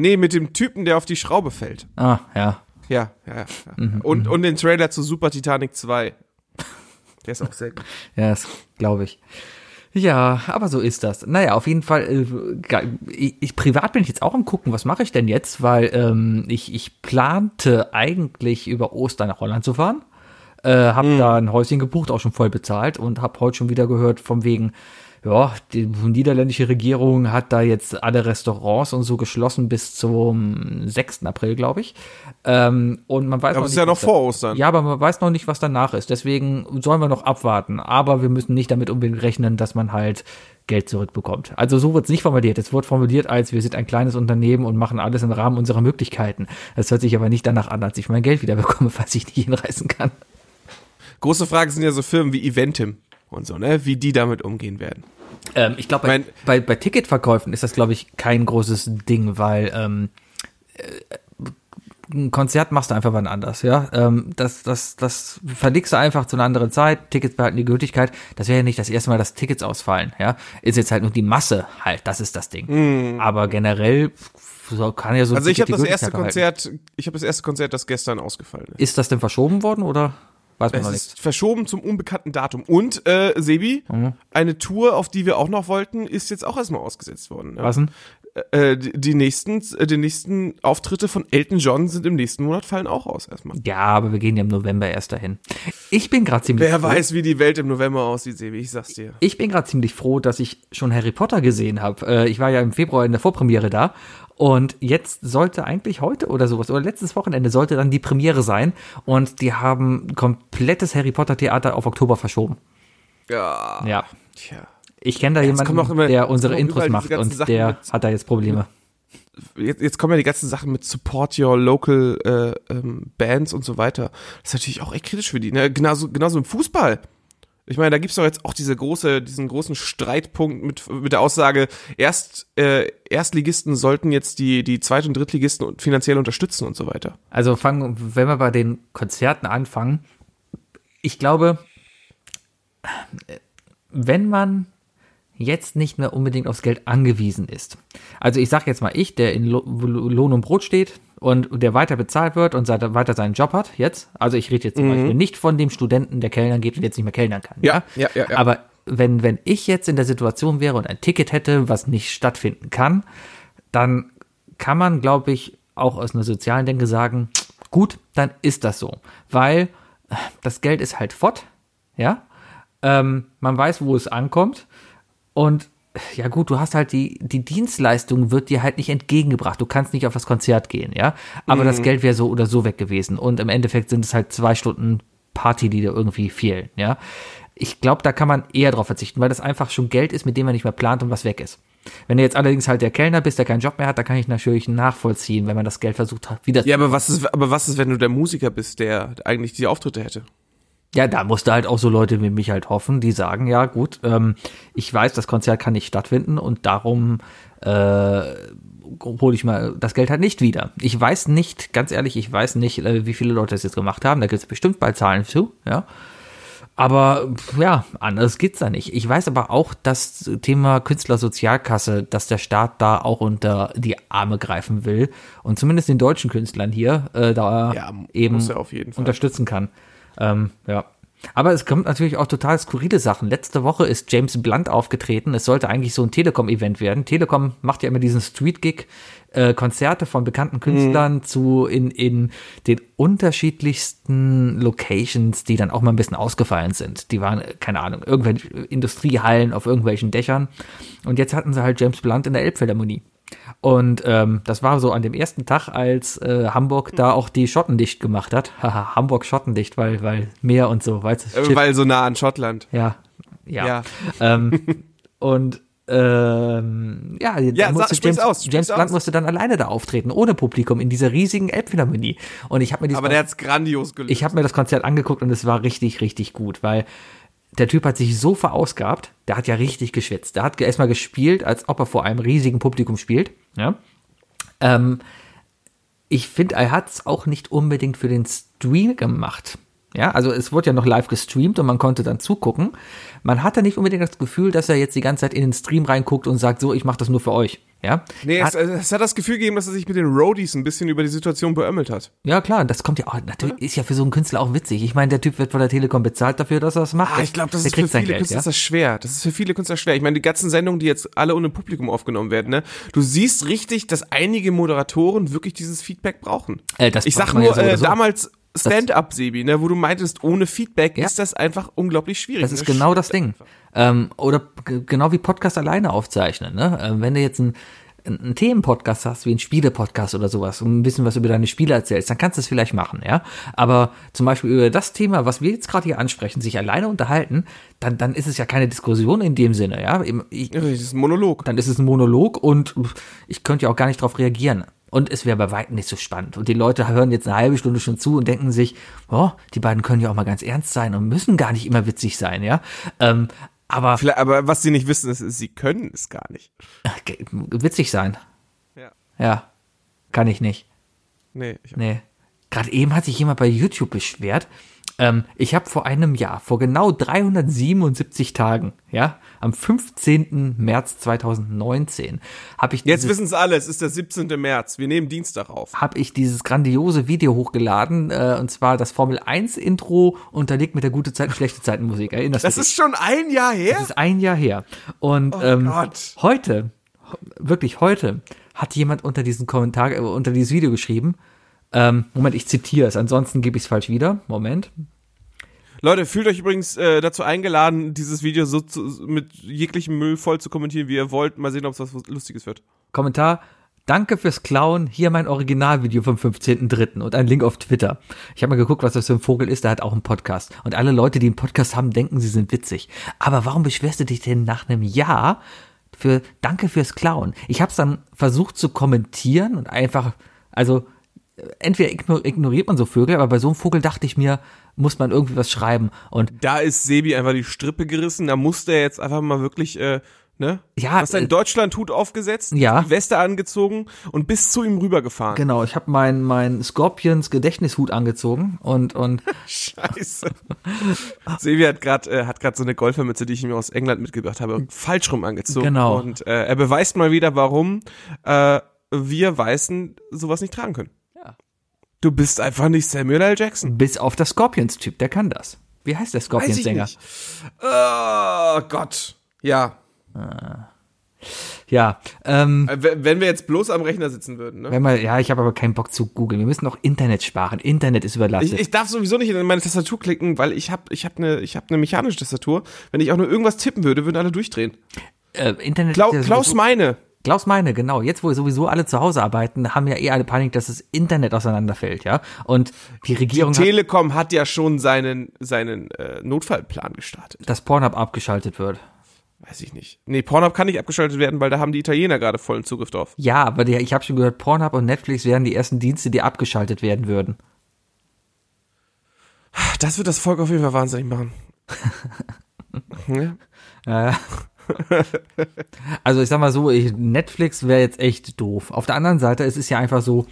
Nee, mit dem Typen, der auf die Schraube fällt. Ah, ja. Ja, ja, ja. Mhm, und, und den Trailer zu Super Titanic 2. Der ist auch sehr gut. Ja, das glaube ich. Ja, aber so ist das. Naja, auf jeden Fall, äh, ich, ich privat bin ich jetzt auch am gucken, was mache ich denn jetzt, weil ähm, ich, ich plante eigentlich über Ostern nach Holland zu fahren. Äh, hab da ein Häuschen gebucht, auch schon voll bezahlt und hab heute schon wieder gehört vom wegen, ja, die niederländische Regierung hat da jetzt alle Restaurants und so geschlossen bis zum 6. April, glaube ich. Ähm, und man weiß Aber noch es ist nicht, ja noch vor Ostern. ja, aber man weiß noch nicht, was danach ist. Deswegen sollen wir noch abwarten. Aber wir müssen nicht damit unbedingt rechnen, dass man halt Geld zurückbekommt. Also so wird es nicht formuliert. Es wird formuliert als, wir sind ein kleines Unternehmen und machen alles im Rahmen unserer Möglichkeiten. Das hört sich aber nicht danach an, als ich mein Geld wieder bekomme, falls ich nicht hinreißen kann. Große Frage sind ja so Firmen wie Eventim und so, ne? Wie die damit umgehen werden. Ähm, ich glaube, bei, Mein- bei, bei Ticketverkäufen ist das, glaube ich, kein großes Ding, weil ähm, äh, ein Konzert machst du einfach wann anders, ja. Ähm, das, das, das verlegst du einfach zu einer anderen Zeit, Tickets behalten die Gültigkeit. Das wäre ja nicht das erste Mal, dass Tickets ausfallen, ja. Ist jetzt halt nur die Masse halt, das ist das Ding. Aber generell so, kann ja so ein Also ich habe das erste. Konzert, ich habe das erste Konzert, das gestern ausgefallen ist. Ist das denn verschoben worden oder weiß man Es noch ist nicht? verschoben zum unbekannten Datum. Und, äh, Sebi, Mhm. eine Tour, auf die wir auch noch wollten, ist jetzt auch erstmal ausgesetzt worden. Ne? Was denn? Äh, die, die nächsten, äh, die nächsten Auftritte von Elton John sind im nächsten Monat fallen auch aus erstmal. Ja, aber wir gehen ja im November erst dahin. Ich bin gerade ziemlich Wer froh- weiß, wie die Welt im November aussieht, Sebi, ich sag's dir. Ich bin gerade ziemlich froh, dass ich schon Harry Potter gesehen habe. Äh, ich war ja im Februar in der Vorpremiere da und jetzt sollte eigentlich heute oder sowas oder letztes Wochenende sollte dann die Premiere sein und die haben komplettes Harry Potter Theater auf Oktober verschoben. Ja. Ja. Tja. Ich kenne da kommen jemanden, immer- der unsere Intros macht und Sachen der hat da jetzt Probleme. Jetzt, jetzt kommen ja die ganzen Sachen mit Support Your Local äh, ähm, Bands und so weiter. Das ist natürlich auch echt kritisch für die. Ne? Genauso, genauso im Fußball. Ich meine, da gibt's doch jetzt auch diese große, diesen großen Streitpunkt mit, mit der Aussage, erst äh, Erstligisten sollten jetzt die, die Zweit- und Drittligisten finanziell unterstützen und so weiter. Also fangen, wenn wir bei den Konzerten anfangen, ich glaube, wenn man jetzt nicht mehr unbedingt aufs Geld angewiesen ist. Also ich sage jetzt mal ich, der in Lo Lohn und Brot steht und der weiter bezahlt wird und seit- weiter seinen Job hat jetzt. Also ich rede jetzt zum Beispiel nicht von dem Studenten, der Kellnern geht und jetzt nicht mehr kellnern kann. Ja, ja, ja, ja. Aber wenn, wenn ich jetzt in der Situation wäre und ein Ticket hätte, was nicht stattfinden kann, dann kann man, glaube ich, auch aus einer sozialen Denke sagen, gut, dann ist das so. Weil äh, das Geld ist halt fort, ja. Ähm, man weiß, wo es ankommt. Und ja gut, du hast halt die, die Dienstleistung wird dir halt nicht entgegengebracht. Du kannst nicht auf das Konzert gehen, ja. Aber das Geld wäre so oder so weg gewesen. Und im Endeffekt sind es halt zwei Stunden Party, die dir irgendwie fehlen, ja. Ich glaube, da kann man eher drauf verzichten, weil das einfach schon Geld ist, mit dem man nicht mehr plant und was weg ist. Wenn du jetzt allerdings halt der Kellner bist, der keinen Job mehr hat, da kann ich natürlich nachvollziehen, wenn man das Geld versucht hat, wieder Ja, aber was ist, aber was ist, wenn du der Musiker bist, der eigentlich die Auftritte hätte? Ja, da musste halt auch so Leute wie mich halt hoffen, die sagen, ja gut, ähm, ich weiß, das Konzert kann nicht stattfinden und darum äh, hole ich mal das Geld halt nicht wieder. Ich weiß nicht, ganz ehrlich, ich weiß nicht, äh, wie viele Leute das jetzt gemacht haben. Da gibt es bestimmt bald Zahlen zu, ja. Aber ja, anders geht's da nicht. Ich weiß aber auch, dass Thema Künstlersozialkasse, dass der Staat da auch unter die Arme greifen will und zumindest den deutschen Künstlern hier äh, da Ja, eben er unterstützen kann. Ähm, ja. Aber es kommt natürlich auch total skurrile Sachen. Letzte Woche ist James Blunt aufgetreten. Es sollte eigentlich so ein Telekom-Event werden. Telekom macht ja immer diesen Street-Gig, äh, Konzerte von bekannten Künstlern Mhm. zu in, in den unterschiedlichsten Locations, die dann auch mal ein bisschen ausgefallen sind. Die waren, äh, keine Ahnung, irgendwelche Industriehallen auf irgendwelchen Dächern. Und jetzt hatten sie halt James Blunt in der Elbphilharmonie. Und ähm, das war so an dem ersten Tag, als äh, Hamburg da auch die Schotten dicht gemacht hat. Haha, Hamburg schottendicht, weil, weil Meer und so, weil Äh, Weil so nah an Schottland. ja, ja. Ja. Ähm, und ähm, ja, Ja, musste James, aus, James Blunt musste dann alleine da auftreten, ohne Publikum, in dieser riesigen Elbphilharmonie. Und ich habe mir dieses Aber der hat's grandios gelöst. ich habe mir das Konzert angeguckt und es war richtig, richtig gut, weil der Typ hat sich so verausgabt, der hat ja richtig geschwitzt. Der hat erstmal gespielt, als ob er vor einem riesigen Publikum spielt. Ja. Ähm, ich finde, er hat es auch nicht unbedingt für den Stream gemacht. Ja, also es wurde ja noch live gestreamt und man konnte dann zugucken. Man hatte nicht unbedingt das Gefühl, dass er jetzt die ganze Zeit in den Stream reinguckt und sagt, so, ich mache das nur für euch. Ja, Nee, es, hat, es hat das Gefühl gegeben, dass er sich mit den Roadies ein bisschen über die Situation beömmelt hat. ja klar, das kommt ja auch, natürlich ist ja für so einen Künstler auch witzig. Ich meine, der Typ wird von der Telekom bezahlt dafür, dass er das macht. Ah, ich glaube, das Der ist für viele Geld, Künstler ja? ist das schwer. Das ist für viele Künstler schwer. Ich meine, die ganzen Sendungen, die jetzt alle ohne Publikum aufgenommen werden, ne? Du siehst richtig, dass einige Moderatoren wirklich dieses Feedback brauchen. Äh, das ich sag nur, ja so äh, so. damals Stand-up, Sebi, ne, wo du meintest, ohne Feedback Ja. ist das einfach unglaublich schwierig. Das ist ne? genau das Ding. Ähm, oder genau wie Podcast alleine aufzeichnen. Ne? Ähm, wenn du jetzt einen, einen Themenpodcast hast, wie ein Spiele-Podcast oder sowas, und ein bisschen was über deine Spiele erzählst, dann kannst du es vielleicht machen, ja. Aber zum Beispiel über das Thema, was wir jetzt gerade hier ansprechen, sich alleine unterhalten, dann, dann ist es ja keine Diskussion in dem Sinne, ja. Ich, Ja, Das ist ein Monolog. dann ist es ein Monolog und ich könnte ja auch gar nicht darauf reagieren. Und es wäre bei weitem nicht so spannend. Und die Leute hören jetzt eine halbe Stunde schon zu und denken sich, oh, die beiden können ja auch mal ganz ernst sein und müssen gar nicht immer witzig sein, ja. Ähm, aber Vielleicht, aber was sie nicht wissen, ist, sie können es gar nicht. witzig sein, Ja. ja, kann ich nicht. Nee, ich Nee. Gerade eben hat sich jemand bei YouTube beschwert. Ähm, ich habe vor einem Jahr, vor genau 377 Tagen, ja, am 15. März 2019, habe ich Jetzt dieses- wissen es alle, es ist der 17. März. Wir nehmen Dienstag auf. habe ich dieses grandiose Video hochgeladen, äh, und zwar das Formel 1 Intro unterlegt mit der gute Zeit, schlechte Zeiten Musik. Erinnerst Das du dich? ist schon ein Jahr her? Das ist ein Jahr her. Und ähm, Oh Gott. heute, wirklich heute, hat jemand unter diesen Kommentar, äh, unter dieses Video geschrieben, ähm, Moment, ich zitiere es, ansonsten gebe ich es falsch wieder. Moment. Leute, fühlt euch übrigens äh, dazu eingeladen, dieses Video so zu, mit jeglichem Müll voll zu kommentieren, wie ihr wollt. Mal sehen, ob es was Lustiges wird. Kommentar. Danke fürs Klauen. Hier mein Originalvideo vom 15.03. und ein Link auf Twitter. Ich habe mal geguckt, was das für ein Vogel ist. Der hat auch einen Podcast. Und alle Leute, die einen Podcast haben, denken, sie sind witzig. Aber warum beschwerst du dich denn nach einem Jahr für Danke fürs Klauen? Ich habe es dann versucht zu kommentieren und einfach, also entweder igno- ignoriert man so Vögel, aber bei so einem Vogel dachte ich mir, muss man irgendwie was schreiben. Und Da ist Sebi einfach die Strippe gerissen. Da musste er jetzt einfach mal wirklich, äh, ne? Ja, Hast dein äh, Deutschland-Hut aufgesetzt, Ja. Weste angezogen und bis zu ihm rübergefahren. genau, ich habe meinen mein Scorpions Gedächtnishut angezogen und, und Scheiße. Sebi hat gerade äh, hat gerade so eine Golfermütze, die ich ihm aus England mitgebracht habe, falsch rum angezogen. Genau. Und äh, er beweist mal wieder, warum äh, wir Weißen sowas nicht tragen können. Du bist einfach nicht Samuel L. Jackson. bis auf der Scorpions-Typ, der kann das. Wie heißt der Scorpions-Sänger? Oh Gott. Ja. Ja, ähm, Äh, Wenn wir jetzt bloß am Rechner sitzen würden, ne? wenn man, ja, ich habe aber keinen Bock zu googeln. Wir müssen auch Internet sparen. Internet ist überlastet. Ich, ich darf sowieso nicht in meine Tastatur klicken, weil ich habe ich hab eine ich hab ne mechanische Tastatur. Wenn ich auch nur irgendwas tippen würde, würden alle durchdrehen. äh, Internet Klau, Klaus meine. Klaus meine, genau. Jetzt, wo sowieso alle zu Hause arbeiten, haben ja eh alle Panik, dass das Internet auseinanderfällt, ja. Und die Regierung hat, Telekom hat ja schon seinen, seinen äh, Notfallplan gestartet. dass Pornhub abgeschaltet wird. Weiß ich nicht. Nee, Pornhub kann nicht abgeschaltet werden, weil da haben die Italiener gerade vollen Zugriff drauf. Ja, aber der, ich habe schon gehört, Pornhub und Netflix wären die ersten Dienste, die abgeschaltet werden würden. Das wird das Volk auf jeden Fall wahnsinnig machen. ja? Also ich sag mal so, ich, Netflix wäre jetzt echt doof. Auf der anderen Seite, es ist ja einfach so,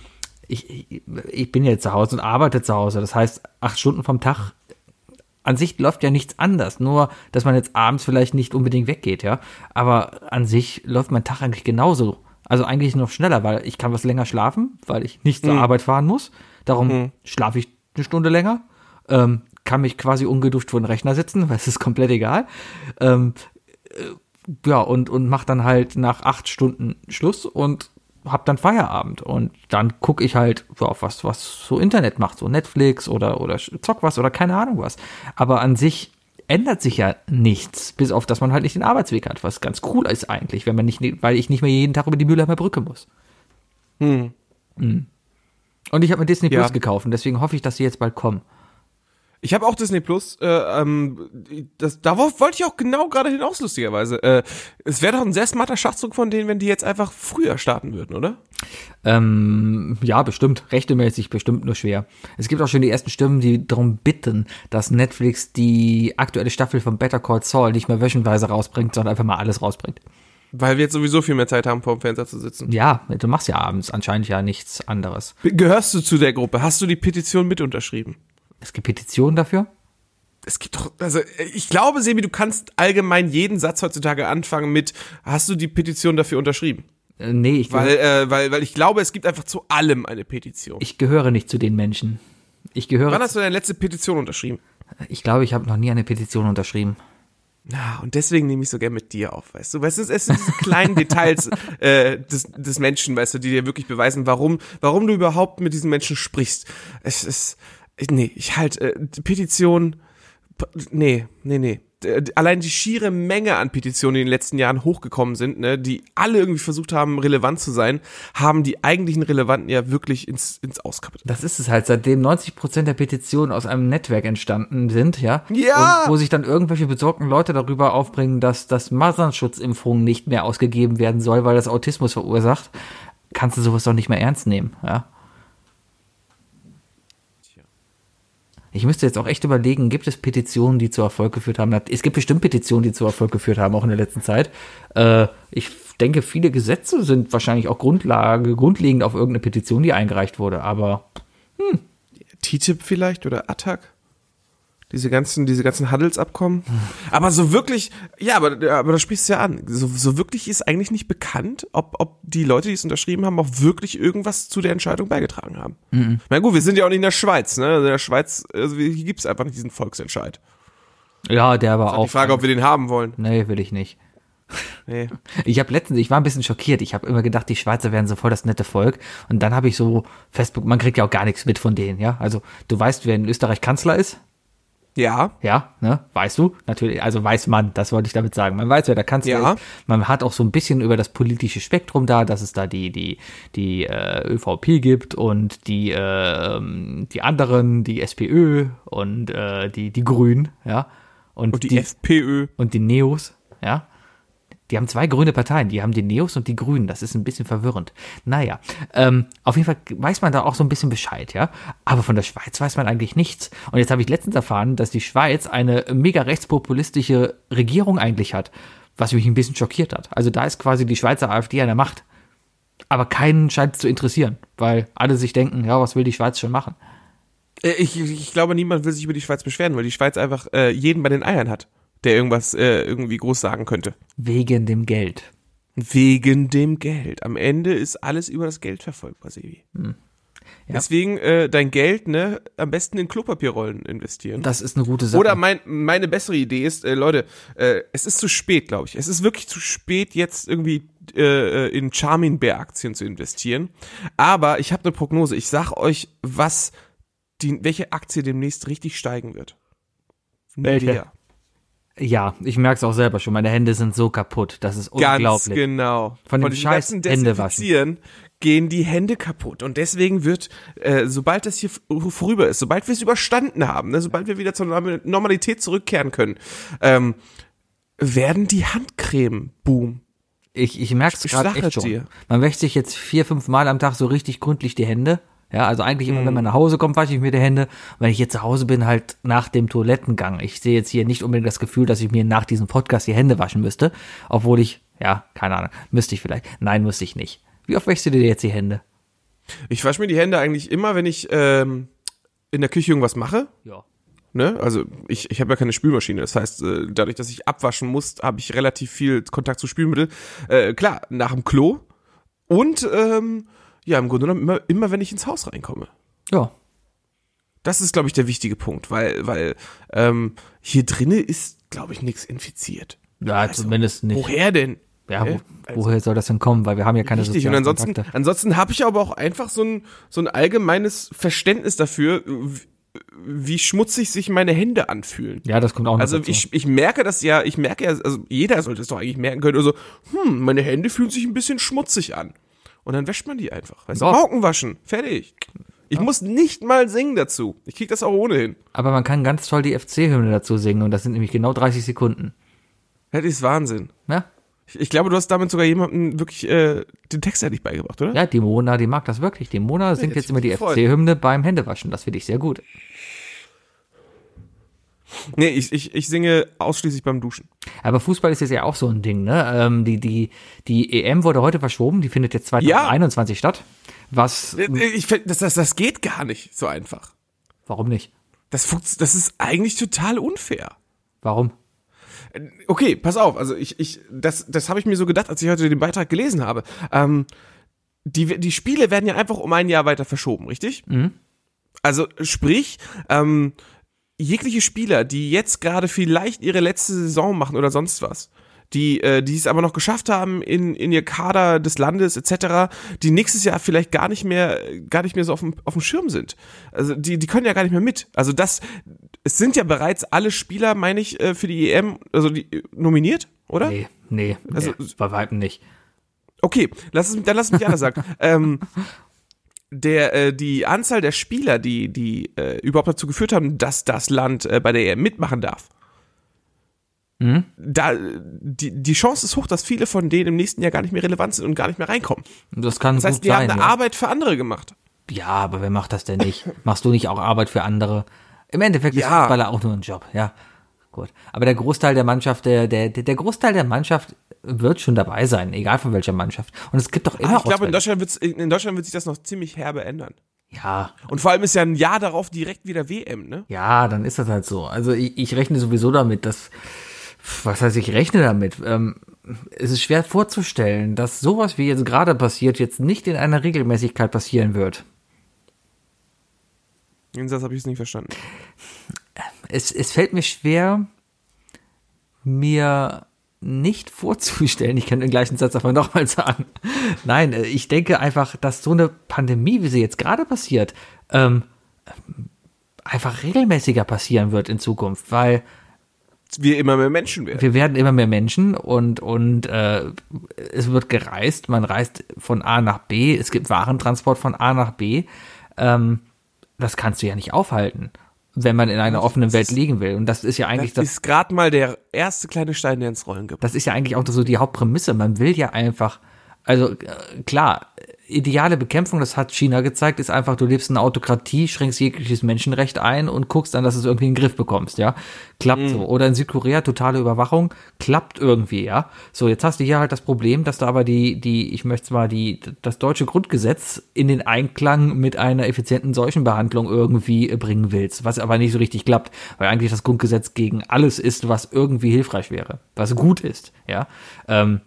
ich, ich, ich bin jetzt zu Hause und arbeite zu Hause. Das heißt, acht Stunden vom Tag an sich läuft ja nichts anders, nur dass man jetzt abends vielleicht nicht unbedingt weggeht, ja. Aber an sich läuft mein Tag eigentlich genauso. Also eigentlich noch schneller, weil ich kann was länger schlafen, weil ich nicht zur Arbeit fahren muss. Darum schlafe ich eine Stunde länger. Ähm, kann mich quasi ungeduscht vor den Rechner sitzen, weil es ist komplett egal. Ähm, äh, ja, und, und mach dann halt nach acht Stunden Schluss und hab dann Feierabend. Und dann gucke ich halt auf was, was so Internet macht, so Netflix oder, oder zock was oder keine Ahnung was. Aber an sich ändert sich ja nichts, bis auf, dass man halt nicht den Arbeitsweg hat, was ganz cool ist eigentlich, wenn man nicht, weil ich nicht mehr jeden Tag über die Mülheimer Brücke muss. Hm. Und ich habe mir Disney Ja. Plus gekauft und deswegen hoffe ich, dass sie jetzt bald kommen. Ich habe auch Disney Plus. Äh, ähm, das, darauf wollte ich auch genau gerade hinaus, lustigerweise. Äh, es wäre doch ein sehr smarter Schachzug von denen, wenn die jetzt einfach früher starten würden, oder? Ähm, ja, bestimmt. Rechtemäßig bestimmt nur schwer. Es gibt auch schon die ersten Stimmen, die darum bitten, dass Netflix die aktuelle Staffel von Better Call Saul nicht mehr wöchenweise rausbringt, sondern einfach mal alles rausbringt. Weil wir jetzt sowieso viel mehr Zeit haben, vor dem Fernseher zu sitzen. Ja, du machst ja abends anscheinend ja nichts anderes. Gehörst du zu der Gruppe? Hast du die Petition mit unterschrieben? Es gibt Petitionen dafür. Es gibt doch, also ich glaube, Sebi, du kannst allgemein jeden Satz heutzutage anfangen mit, hast du die Petition dafür unterschrieben? Äh, nee, ich, Weil, äh, weil, weil ich glaube, es gibt einfach zu allem eine Petition. ich gehöre nicht zu den Menschen. Ich gehöre. Wann hast du deine letzte Petition unterschrieben? ich glaube, ich habe noch nie eine Petition unterschrieben. Na, und deswegen nehme ich so gern mit dir auf, weißt du? Weißt du, es sind diese kleinen Details äh, des, des Menschen, weißt du, die dir wirklich beweisen, warum, warum du überhaupt mit diesen Menschen sprichst. Es ist, nee, ich halt, äh, Petition, nee, nee, nee. D- Allein die schiere Menge an Petitionen, die in den letzten Jahren hochgekommen sind, ne, die alle irgendwie versucht haben, relevant zu sein, haben die eigentlichen Relevanten ja wirklich ins, ins Auskapitel. Das ist es halt, seitdem 90% der Petitionen aus einem Netzwerk entstanden sind, ja. Ja! Und wo sich dann irgendwelche besorgten Leute darüber aufbringen, dass das Masernschutzimpfung nicht mehr ausgegeben werden soll, weil das Autismus verursacht, kannst du sowas doch nicht mehr ernst nehmen, ja. Ich müsste jetzt auch echt überlegen, gibt es Petitionen, die zu Erfolg geführt haben? Es gibt bestimmt Petitionen, die zu Erfolg geführt haben, auch in der letzten Zeit. Äh, ich denke, viele Gesetze sind wahrscheinlich auch Grundlage, grundlegend auf irgendeine Petition, die eingereicht wurde, aber TTIP vielleicht oder Attac? Diese ganzen, diese ganzen Handelsabkommen. Aber so wirklich, ja, aber, aber da sprichst du ja an. So, so wirklich ist eigentlich nicht bekannt, ob, ob die Leute, die es unterschrieben haben, auch wirklich irgendwas zu der Entscheidung beigetragen haben. Na gut, wir sind ja auch nicht in der Schweiz, ne? Also in der Schweiz, also hier gibt's einfach nicht diesen Volksentscheid. ja, der war Auch auch. die Frage, ob wir den haben wollen. Nee, will ich nicht. Nee. Ich habe letztens, ich war ein bisschen schockiert. Ich habe immer gedacht, die Schweizer wären so voll das nette Volk. Und dann habe ich so Facebook, man kriegt ja auch gar nichts mit von denen, ja. Also du weißt, wer in Österreich Kanzler ist? Ja. Ja, ne? Weißt du? Natürlich, also weiß man, das wollte ich damit sagen. Man weiß, wer der Kanzler Ja. ist. Man hat auch so ein bisschen über das politische Spektrum da, dass es da die, die, die äh, ÖVP gibt und die, äh, die anderen, die SPÖ und äh, die, die Grünen, ja. Und die, FPÖ. und die Neos, ja. Die haben zwei grüne Parteien, die haben die Neos und die Grünen. Das ist ein bisschen verwirrend. Naja, ähm, auf jeden Fall weiß man da auch so ein bisschen Bescheid, ja. Aber von der Schweiz weiß man eigentlich nichts. Und jetzt habe ich letztens erfahren, dass die Schweiz eine mega rechtspopulistische Regierung eigentlich hat, was mich ein bisschen schockiert hat. Also da ist quasi die Schweizer AfD an der Macht. Aber keinen scheint es zu interessieren, weil alle sich denken, ja, was will die Schweiz schon machen? Äh, Ich, ich glaube, niemand will sich über die Schweiz beschweren, weil die Schweiz einfach äh, jeden bei den Eiern hat, der irgendwas äh, irgendwie groß sagen könnte. Wegen dem Geld. Wegen dem Geld. Am Ende ist alles über das Geld verfolgbar, Sevi. Ja. Deswegen äh, dein Geld, ne, am besten in Klopapierrollen investieren. Das ist eine gute Sache. Oder mein, meine bessere Idee ist, äh, Leute, äh, es ist zu spät, glaube ich. Es ist wirklich zu spät, jetzt irgendwie äh, in Charmin Bear Aktien zu investieren. Aber ich habe eine Prognose. Ich sag euch, was die, welche Aktie demnächst richtig steigen wird. Welche? Nivea. Ja, ich merke es auch selber schon. Meine Hände sind so kaputt. Das ist Ganz unglaublich. genau. Von dem diesem scheiß. Desinfizieren gehen die Hände kaputt. Und deswegen wird, äh, sobald das hier vorüber ist, sobald wir es überstanden haben, ne, sobald wir wieder zur Norm- Normalität zurückkehren können, ähm, werden die Handcreme boom. Ich, ich merke es Ich gerade echt schon. dir. Man wäscht sich jetzt vier, fünf Mal am Tag so richtig gründlich die Hände. Ja, also eigentlich Mhm. immer, wenn man nach Hause kommt, wasche ich mir die Hände. Wenn ich jetzt zu Hause bin, halt nach dem Toilettengang. Ich sehe jetzt hier nicht unbedingt das Gefühl, dass ich mir nach diesem Podcast die Hände waschen müsste. Obwohl ich, ja, keine Ahnung, müsste ich vielleicht. Nein, müsste ich nicht. Wie oft wäschst du dir jetzt die Hände? Ich wasche mir die Hände eigentlich immer, wenn ich ähm, in der Küche irgendwas mache. Ja. Ne? Also ich, ich habe ja keine Spülmaschine. Das heißt, äh, dadurch, dass ich abwaschen muss, habe ich relativ viel Kontakt zu Spülmittel. Äh, klar, nach dem Klo und ähm, ja, im Grunde genommen immer, immer, wenn ich ins Haus reinkomme. Ja. Das ist, glaube ich, der wichtige Punkt, weil, weil ähm, hier drinnen ist, glaube ich, nichts infiziert. Ja, Also, zumindest nicht. Woher denn? Ja, wo, woher soll das denn kommen? Weil wir haben ja keine Richtig, und ansonsten, Kontakte. ansonsten habe ich aber auch einfach so ein, so ein allgemeines Verständnis dafür, wie, wie schmutzig sich meine Hände anfühlen. Ja, das kommt auch noch Also dazu. ich, ich merke das ja, ich merke ja, also jeder sollte es doch eigentlich merken können, also, hm, meine Hände fühlen sich ein bisschen schmutzig an. Und dann wäscht man die einfach. Weißt du, Ja. Pauken waschen, fertig. Ich muss nicht mal singen dazu. Ich krieg das auch ohnehin. Aber man kann ganz toll die FC-Hymne dazu singen und das sind nämlich genau 30 Sekunden. Das ist Wahnsinn. Ja? Ich, ich glaube, du hast damit sogar jemandem wirklich äh, den Text ja nicht beigebracht, oder? Ja, die Mona, die mag das wirklich. Die Mona singt hätte jetzt ich immer die. FC-Hymne beim Händewaschen. Das finde ich sehr gut. Nee, ich, ich, ich singe ausschließlich beim Duschen. Aber Fußball ist jetzt ja auch so ein Ding, ne? Ähm, die, die, die EM wurde heute verschoben, die findet jetzt 2021 statt. Was, Äh, Ich, find, das, das, das geht gar nicht so einfach. warum nicht? Das, das ist eigentlich total unfair. Warum? Okay, pass auf. Also ich, ich, das, das habe ich mir so gedacht, als ich heute den Beitrag gelesen habe. Ähm, die, die Spiele werden ja einfach um ein Jahr weiter verschoben, richtig? Also sprich, ähm, jegliche Spieler, die jetzt gerade vielleicht ihre letzte Saison machen oder sonst was, die, äh, die es aber noch geschafft haben in, in ihr Kader des Landes etc., die nächstes Jahr vielleicht gar nicht mehr, gar nicht mehr so auf dem, auf dem Schirm sind. Also die, die können ja gar nicht mehr mit. Also das, es sind ja bereits alle Spieler, meine ich, äh, für die EM, also die äh, nominiert, oder? Nee, nee, Also- nee bei weitem nicht. Okay, lass es, dann lass es mich anders sagen. ähm, der, äh, die Anzahl der Spieler, die, die äh, überhaupt dazu geführt haben, dass das Land äh, bei der EM mitmachen darf, Mhm. da, die, die Chance ist hoch, dass viele von denen im nächsten Jahr gar nicht mehr relevant sind und gar nicht mehr reinkommen. Das kann Das heißt, die haben sein. eine ja. Arbeit für andere gemacht. ja, aber wer macht das denn nicht? Machst du nicht auch Arbeit für andere? Im Endeffekt ist Ja. Fußballer auch nur ein Job, ja. Gut. Aber der Großteil der Mannschaft, der, der, der Großteil der Mannschaft wird schon dabei sein, egal von welcher Mannschaft. Und es gibt doch immer Ah, ich glaube, in. Deutschland, wird's, in Deutschland wird sich das noch ziemlich herbe ändern. Ja, Und vor allem ist ja ein Jahr darauf direkt wieder WM, ne? Ja, dann ist das halt so. Also ich, ich rechne sowieso damit, dass, was heißt, ich rechne damit. Ähm, es ist schwer vorzustellen, dass sowas wie jetzt gerade passiert, jetzt nicht in einer Regelmäßigkeit passieren wird. Den Satz habe ich jetzt nicht verstanden. Es, es fällt mir schwer, mir nicht vorzustellen, ich kann den gleichen Satz aber nochmal sagen. Nein, äh, ich denke einfach, dass so eine Pandemie, wie sie jetzt gerade passiert, ähm, einfach regelmäßiger passieren wird in Zukunft, weil Wir immer mehr Menschen werden. wir werden immer mehr Menschen und, und äh, es wird gereist, man reist von A nach B, es gibt Warentransport von A nach B. Ähm, das kannst du ja nicht aufhalten, wenn man in einer offenen Welt liegen will. Und das ist ja eigentlich Das das, ist gerade mal der erste kleine Stein, der ins Rollen gibt. das ist ja eigentlich auch so die Hauptprämisse. Man will ja einfach, also äh, klar, ideale Bekämpfung, das hat China gezeigt, ist einfach, du lebst in einer Autokratie, schränkst jegliches Menschenrecht ein und guckst dann, dass du es irgendwie in den Griff bekommst, ja. Klappt so. Oder in Südkorea totale Überwachung, klappt irgendwie, ja. So, jetzt hast du hier halt das Problem, dass du aber die, die, ich möchte mal die, das deutsche Grundgesetz in den Einklang mit einer effizienten Seuchenbehandlung irgendwie bringen willst, was aber nicht so richtig klappt, weil eigentlich das Grundgesetz gegen alles ist, was irgendwie hilfreich wäre, was gut ist, ja. Ähm,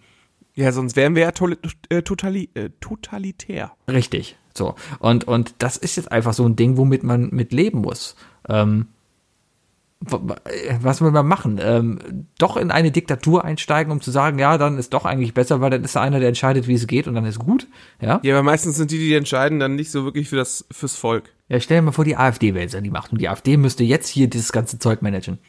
Ja, sonst wären wir ja toli- äh, totali äh, totalitär. Richtig. So. Und, und das ist jetzt einfach so ein Ding, womit man mit leben muss. Ähm, w- was will man machen? Ähm, doch in eine Diktatur einsteigen, um zu sagen, ja, dann ist doch eigentlich besser, weil dann ist da einer, der entscheidet, wie es geht und dann ist gut. Ja. Ja, aber meistens sind die, die entscheiden, dann nicht so wirklich für das, fürs Volk. Ja, stell dir mal vor, die AfD wäre jetzt an die Macht und die AfD müsste jetzt hier dieses ganze Zeug managen.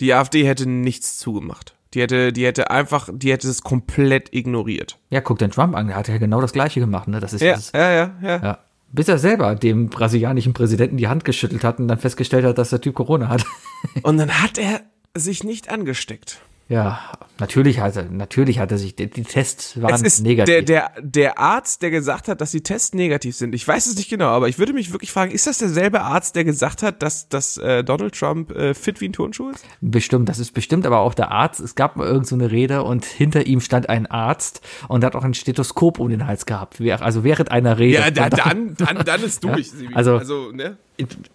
Die AfD hätte nichts zugemacht. Die hätte, die hätte einfach, die hätte es komplett ignoriert. Ja, guck den Trump an, der hat ja genau das Gleiche gemacht, ne? Das ist Ja, dieses, ja, ja, ja. ja. Bis er selber dem brasilianischen Präsidenten die Hand geschüttelt hat und dann festgestellt hat, dass der Typ Corona hat. Und dann hat er sich nicht angesteckt. Ja, natürlich hat er, natürlich hat er sich, die, Tests waren Es ist negativ. der, der, der Arzt, der gesagt hat, dass die Tests negativ sind. Ich weiß es nicht genau, aber ich würde mich wirklich fragen, ist das derselbe Arzt, der gesagt hat, dass, dass äh, Donald Trump äh, fit wie ein Turnschuh ist? Bestimmt, das ist bestimmt aber auch der Arzt. Es gab mal irgend so eine Rede und hinter ihm stand ein Arzt und hat auch ein Stethoskop um den Hals gehabt. Also während einer Rede. Ja, da, dann, dann, dann ist durch. Sebi. also- also ne?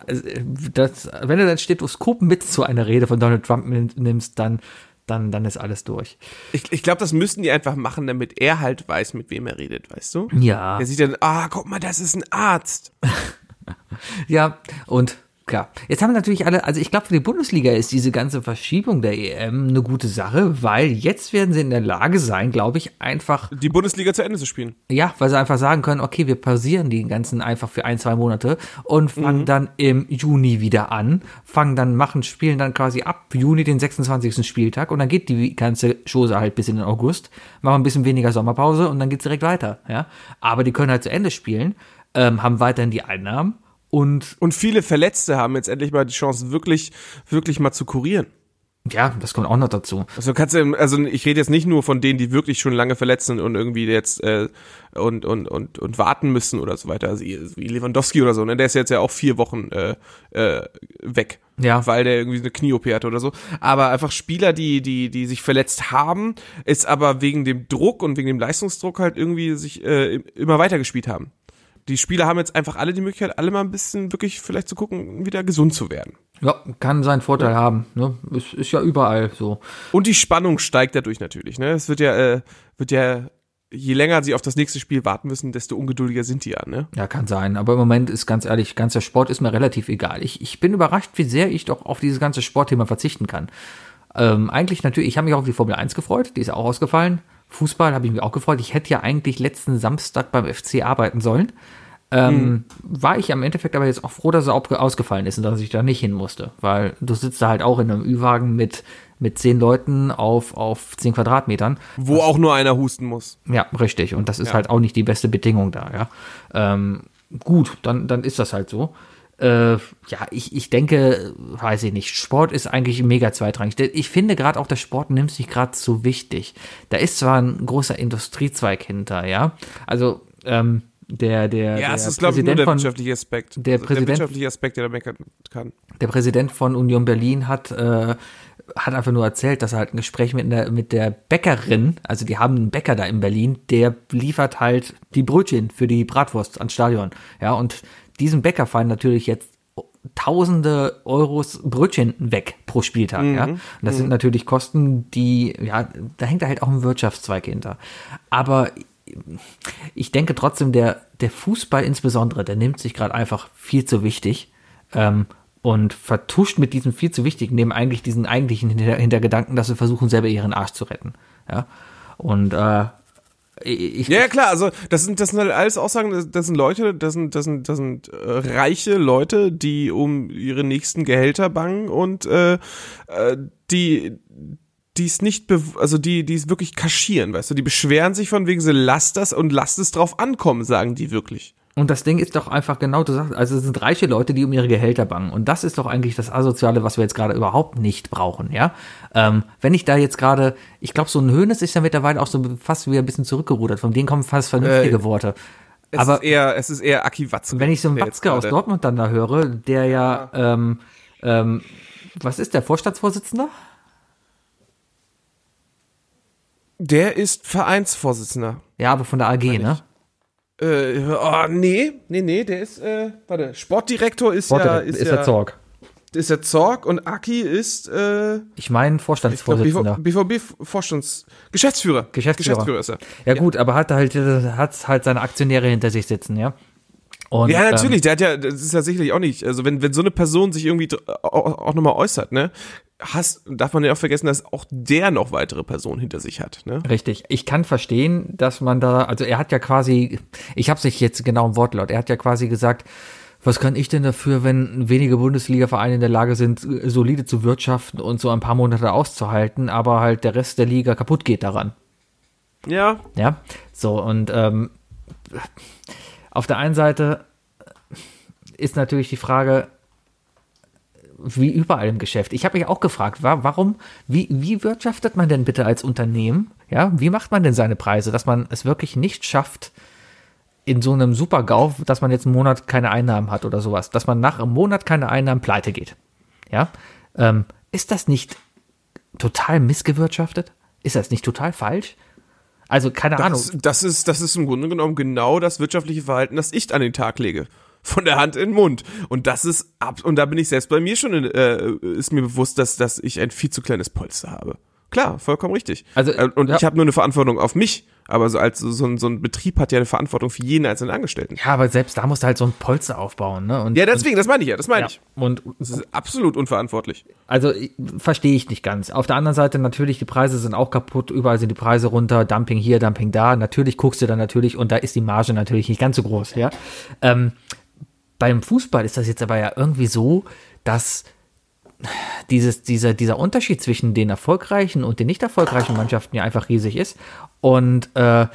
Also, das, wenn du dein Stethoskop mit zu einer Rede von Donald Trump nimm- nimmst, dann, dann, dann ist alles durch. Ich, ich glaube, das müssten die einfach machen, damit er halt weiß, mit wem er redet, weißt du? Ja. Der sieht dann, ah, guck mal, das ist ein Arzt. Ja, und klar. Jetzt haben natürlich alle, also ich glaube, für die Bundesliga ist diese ganze Verschiebung der EM eine gute Sache, weil jetzt werden sie in der Lage sein, glaube ich, einfach Die Bundesliga zu Ende zu spielen. Ja, weil sie einfach sagen können, okay, wir pausieren die ganzen einfach für ein, zwei Monate und fangen dann im Juni wieder an, fangen dann, machen, spielen dann quasi ab Juni den 26. Spieltag und dann geht die ganze Chose halt bis in den August, machen ein bisschen weniger Sommerpause und dann geht's direkt weiter, ja. Aber die können halt zu Ende spielen, ähm, haben weiterhin die Einnahmen und Und viele Verletzte haben jetzt endlich mal die Chance, wirklich, wirklich mal zu kurieren. ja, das kommt auch noch dazu. Also kannst du, also ich rede jetzt nicht nur von denen, die wirklich schon lange verletzt sind und irgendwie jetzt äh, und, und, und, und warten müssen oder so weiter. Also wie Lewandowski oder so, ne? Der ist jetzt ja auch vier Wochen äh, äh, weg. Ja. Weil der irgendwie eine Knie-OP hatte oder so. Aber einfach Spieler, die, die, die sich verletzt haben, ist aber wegen dem Druck und wegen dem Leistungsdruck halt irgendwie sich äh, immer weiter gespielt haben. Die Spieler haben jetzt einfach alle die Möglichkeit, alle mal ein bisschen wirklich vielleicht zu gucken, wieder gesund zu werden. Ja, kann seinen Vorteil haben, ne? Ist, ist ja überall so. Und die Spannung steigt dadurch natürlich. Ne? Es wird ja, äh, wird ja, je länger sie auf das nächste Spiel warten müssen, desto ungeduldiger sind die ja. Ne? Ja, kann sein. Aber im Moment ist ganz ehrlich, ganzer Sport ist mir relativ egal. Ich, ich bin überrascht, wie sehr ich doch auf dieses ganze Sportthema verzichten kann. Ähm, eigentlich natürlich, ich habe mich auch auf die Formel 1 gefreut, die ist auch ausgefallen. Fußball habe ich mich auch gefreut. Ich hätte ja eigentlich letzten Samstag beim FC arbeiten sollen. Ähm, War ich am Endeffekt aber jetzt auch froh, dass er ausgefallen ist und dass ich da nicht hin musste. Weil du sitzt da halt auch in einem Ü-Wagen mit, mit zehn Leuten auf, auf zehn Quadratmetern. Wo auch nur einer husten muss. Ja, richtig. Und das ist halt auch nicht die beste Bedingung da, ja. Ähm, gut, dann, dann ist das halt so. Äh, ja, ich, ich denke, weiß ich nicht, Sport ist eigentlich mega zweitrangig. Ich finde gerade auch, der Sport nimmt sich gerade so wichtig. Da ist zwar ein großer Industriezweig hinter, ja. Also, ähm, der, der, Ja, der es ist, glaube ich, nur der von, wirtschaftliche Aspekt. der Also Präsident- wirtschaftliche Aspekt, der da meckern kann. der Präsident von Union Berlin hat, äh, hat einfach nur erzählt, dass er halt ein Gespräch mit der, mit der Bäckerin, also die haben einen Bäcker da in Berlin, der liefert halt die Brötchen für die Bratwurst ans Stadion. Ja, und diesem Bäcker fallen natürlich jetzt tausende Euros Brötchen weg pro Spieltag, ja. Und das sind natürlich Kosten, die, ja, da hängt halt auch ein Wirtschaftszweig hinter. Aber ich denke trotzdem, der, der Fußball insbesondere, der nimmt sich gerade einfach viel zu wichtig ähm, und vertuscht mit diesem viel zu wichtigen, neben eigentlich diesen eigentlichen Hinter Hintergedanken, dass sie versuchen, selber ihren Arsch zu retten. Ja. Und äh, ich, Ja, ja, klar, also das sind, das sind halt alles Aussagen, das, sind Leute, das sind, das sind, das sind äh, reiche Leute, die um ihre nächsten Gehälter bangen und äh, äh, die die es nicht, also die, die es wirklich kaschieren, weißt du, die beschweren sich von wegen, sie lasst das und lasst es drauf ankommen, sagen die wirklich. Und das Ding ist doch einfach genau, du sagst, also es sind reiche Leute, die um ihre Gehälter bangen. Und das ist doch eigentlich das Asoziale, was wir jetzt gerade überhaupt nicht brauchen, ja. Ähm, wenn ich da jetzt gerade, ich glaube, so ein Hönes ist ja mittlerweile auch so fast wieder ein bisschen zurückgerudert. Von denen kommen fast vernünftige Äh, Worte. Es Aber ist eher, es ist eher Aki Watzke. wenn ich so einen Watzke aus Dortmund dann da höre, der ja, ähm, ähm, was ist der Vorstandsvorsitzender? Der ist Vereinsvorsitzender. Ja, aber von der AG, ne? Äh, oh, nee, nee, nee, der ist, äh, warte, Sportdirektor ist ja, Sportdirektor ist, ist ja, der Zorg. ist der Zorg und Aki ist, äh, Ich meine Vorstandsvorsitzender. BVB Vorstands, Geschäftsführer. Geschäftsführer. Geschäftsführer ist er. Ja, gut, aber hat halt, hat halt seine Aktionäre hinter sich sitzen, ja. Und, Ja, ähm, natürlich, der hat ja, das ist ja sicherlich auch nicht, also wenn, wenn so eine Person sich irgendwie auch, auch nochmal äußert, ne, hast, darf man ja auch vergessen, dass auch der noch weitere Personen hinter sich hat, ne? Richtig. Ich kann verstehen, dass man da, also er hat ja quasi, ich habe sich jetzt genau im Wortlaut, er hat ja quasi gesagt, was kann ich denn dafür, wenn wenige Bundesliga-Vereine in der Lage sind, solide zu wirtschaften und so ein paar Monate auszuhalten, aber halt der Rest der Liga kaputt geht daran. Ja, Ja, so und ähm, auf der einen Seite ist natürlich die Frage, wie überall im Geschäft. Ich habe mich auch gefragt, wa- warum, wie, wie wirtschaftet man denn bitte als Unternehmen? Ja, wie macht man denn seine Preise, dass man es wirklich nicht schafft, in so einem Super-GAU, dass man jetzt einen Monat keine Einnahmen hat oder sowas, dass man nach einem Monat keine Einnahmen pleite geht. Ja, ähm, ist das nicht total missgewirtschaftet? Ist das nicht total falsch? Also keine Ahnung. Das, das, ist, das ist im Grunde genommen genau das wirtschaftliche Verhalten, das ich an den Tag lege. Von der Hand in den Mund. Und das ist ab, und da bin ich selbst bei mir schon, in, äh, ist mir bewusst, dass, dass ich ein viel zu kleines Polster habe. Klar, vollkommen richtig. Also, Äh, und ja. ich habe nur eine Verantwortung auf mich. Aber so als so ein, so ein Betrieb hat ja eine Verantwortung für jeden einzelnen Angestellten. Ja, aber selbst da musst du halt so ein Polster aufbauen, ne? Und, Ja, deswegen, das meine ich ja, das meine ja, ich. und Das ist absolut unverantwortlich. Also verstehe ich nicht ganz. Auf der anderen Seite natürlich, die Preise sind auch kaputt, überall sind die Preise runter, Dumping hier, Dumping da. Natürlich guckst du dann natürlich und da ist die Marge natürlich nicht ganz so groß, ja. Ähm, beim Fußball ist das jetzt aber ja irgendwie so, dass dieses, dieser, dieser Unterschied zwischen den erfolgreichen und den nicht erfolgreichen Mannschaften ja einfach riesig ist. Und äh,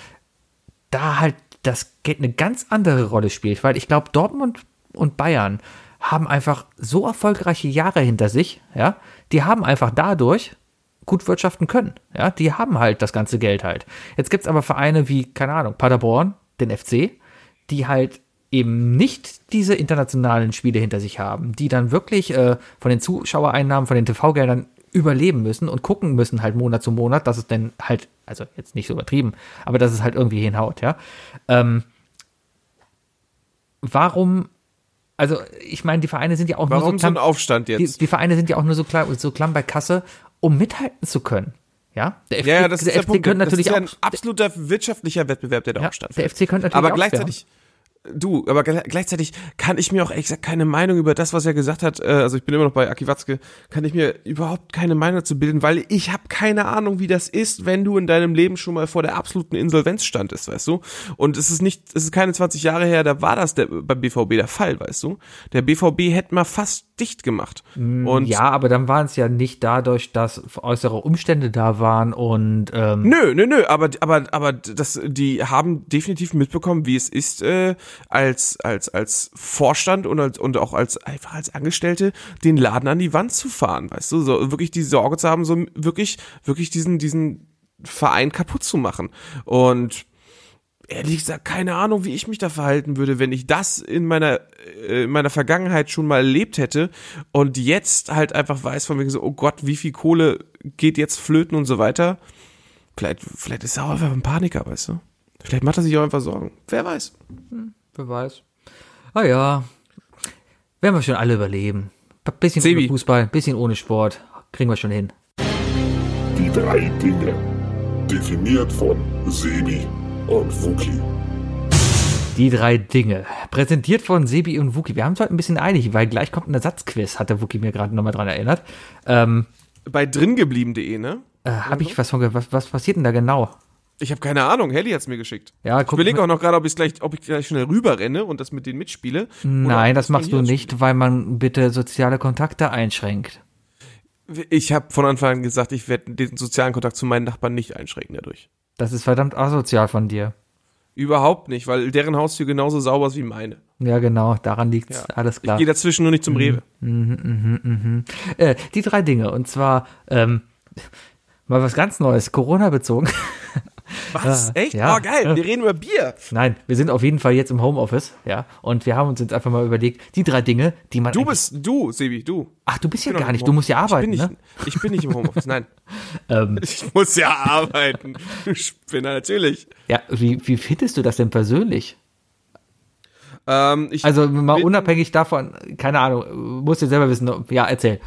da halt das Geld eine ganz andere Rolle spielt, weil ich glaube, Dortmund und Bayern haben einfach so erfolgreiche Jahre hinter sich, ja, die haben einfach dadurch gut wirtschaften können, ja, die haben halt das ganze Geld halt. Jetzt gibt's aber Vereine wie, keine Ahnung, Paderborn, den FC, die halt eben nicht diese internationalen Spiele hinter sich haben, die dann wirklich äh, von den Zuschauereinnahmen, von den TV-Geldern überleben müssen und gucken müssen halt Monat zu Monat, dass es denn halt, also jetzt nicht so übertrieben, aber dass es halt irgendwie hinhaut, ja. Ähm, warum, also ich meine, die Vereine sind ja auch nur Warum so so ein klamm, Aufstand die, jetzt? die Vereine sind ja auch nur so, klar, so klamm bei Kasse, um mithalten zu können. Ja, der FC, Ja, das ist der FC Punkt. könnte Das natürlich ist ja ein auch, absoluter wirtschaftlicher Wettbewerb, der da ja, auch stattfindet. der FC könnte natürlich aber auch, gleichzeitig, du, aber gle- gleichzeitig kann ich mir auch ehrlich gesagt keine Meinung über das, was er gesagt hat, äh, also ich bin immer noch bei Aki Watzke, kann ich mir überhaupt keine Meinung dazu bilden, weil ich habe keine Ahnung, wie das ist, wenn du in deinem Leben schon mal vor der absoluten Insolvenz standest, weißt du? Und es ist nicht, es ist keine 20 Jahre her, da war das der, beim BVB der Fall, weißt du? Der BVB hätte mal fast dicht gemacht. Und ja, aber dann waren es ja nicht dadurch, dass äußere Umstände da waren und ähm, Nö, nö, nö, aber aber aber das die haben definitiv mitbekommen, wie es ist äh, als als als Vorstand und als und auch als einfach als Angestellte den Laden an die Wand zu fahren, weißt du, so wirklich die Sorge zu haben, so wirklich wirklich diesen diesen Verein kaputt zu machen und ehrlich gesagt keine Ahnung, wie ich mich da verhalten würde, wenn ich das in meiner äh, in meiner Vergangenheit schon mal erlebt hätte und jetzt halt einfach weiß von wegen so, oh Gott, wie viel Kohle geht jetzt flöten und so weiter. Vielleicht, vielleicht ist er auch einfach ein Paniker, weißt du? Vielleicht macht er sich auch einfach Sorgen. Wer weiß. wer weiß. Ah ja, werden wir schon alle überleben. Ein bisschen Sebi. ohne Fußball, ein bisschen ohne Sport, kriegen wir schon hin. Die drei Dinge. Definiert von Sebi und Wookie. Die drei Dinge. Präsentiert von Sebi und Wookie. Wir haben uns heute ein bisschen einig, weil gleich kommt ein Ersatzquiz, hat der Wookie mir gerade nochmal dran erinnert. Ähm, Bei dringeblieben.de, ne? äh, habe ich was von was, was passiert denn da genau? Ich habe keine Ahnung. Helly hat's mir geschickt. Ja, Ich überlege auch noch gerade, ob ich gleich, ob ich gleich schnell rüberrenne und das mit denen mitspiele. Nein, das machst du nicht, weil man bitte soziale Kontakte einschränkt. Ich habe von Anfang an gesagt, ich werde den sozialen Kontakt zu meinen Nachbarn nicht einschränken dadurch. Das ist verdammt asozial von dir. Überhaupt nicht, weil deren Haustür genauso sauber ist wie meine. Ja, genau, daran liegt's. Ja. Alles Ich klar. gehe dazwischen nur nicht zum Rewe. Äh, die drei Dinge. Und zwar ähm, mal was ganz Neues, Corona bezogen. Was? Ja, Echt? ja. Oh, geil. Wir reden über Bier. Nein, wir sind auf jeden Fall jetzt im Homeoffice, ja. Und wir haben uns jetzt einfach mal überlegt, die drei Dinge, die man. Du bist, du, Sebi, du. Ach, du bist ja gar nicht. Du musst ja arbeiten, ich bin ne? nicht, Ich bin nicht im Homeoffice, nein. Ähm, Ich muss ja arbeiten. Du Spinner, natürlich. ja, wie, wie findest du das denn persönlich? Ähm, Also mal unabhängig davon, keine Ahnung, musst du selber wissen. Ja, erzähl.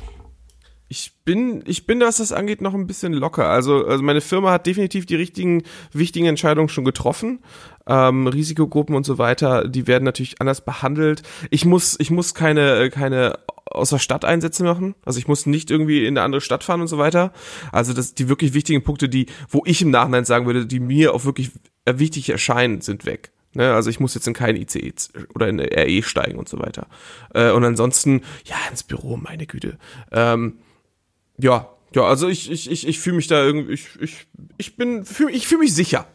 Ich bin, ich bin, was das angeht, noch ein bisschen locker. Also, also meine Firma hat definitiv die richtigen, wichtigen Entscheidungen schon getroffen. Ähm, Risikogruppen und so weiter, die werden natürlich anders behandelt. Ich muss, ich muss keine, keine außer Stadt Einsätze machen. Also ich muss nicht irgendwie in eine andere Stadt fahren und so weiter. Also das, die wirklich wichtigen Punkte, die, wo ich im Nachhinein sagen würde, die mir auch wirklich wichtig erscheinen, sind weg. Ne, also ich muss jetzt in kein ICE oder in eine RE steigen und so weiter. Äh, und ansonsten, ja, ins Büro, meine Güte. Ähm, ja, ja, also ich, ich, ich, ich fühle mich da irgendwie, ich, ich, ich bin, fühl, ich fühle mich sicher.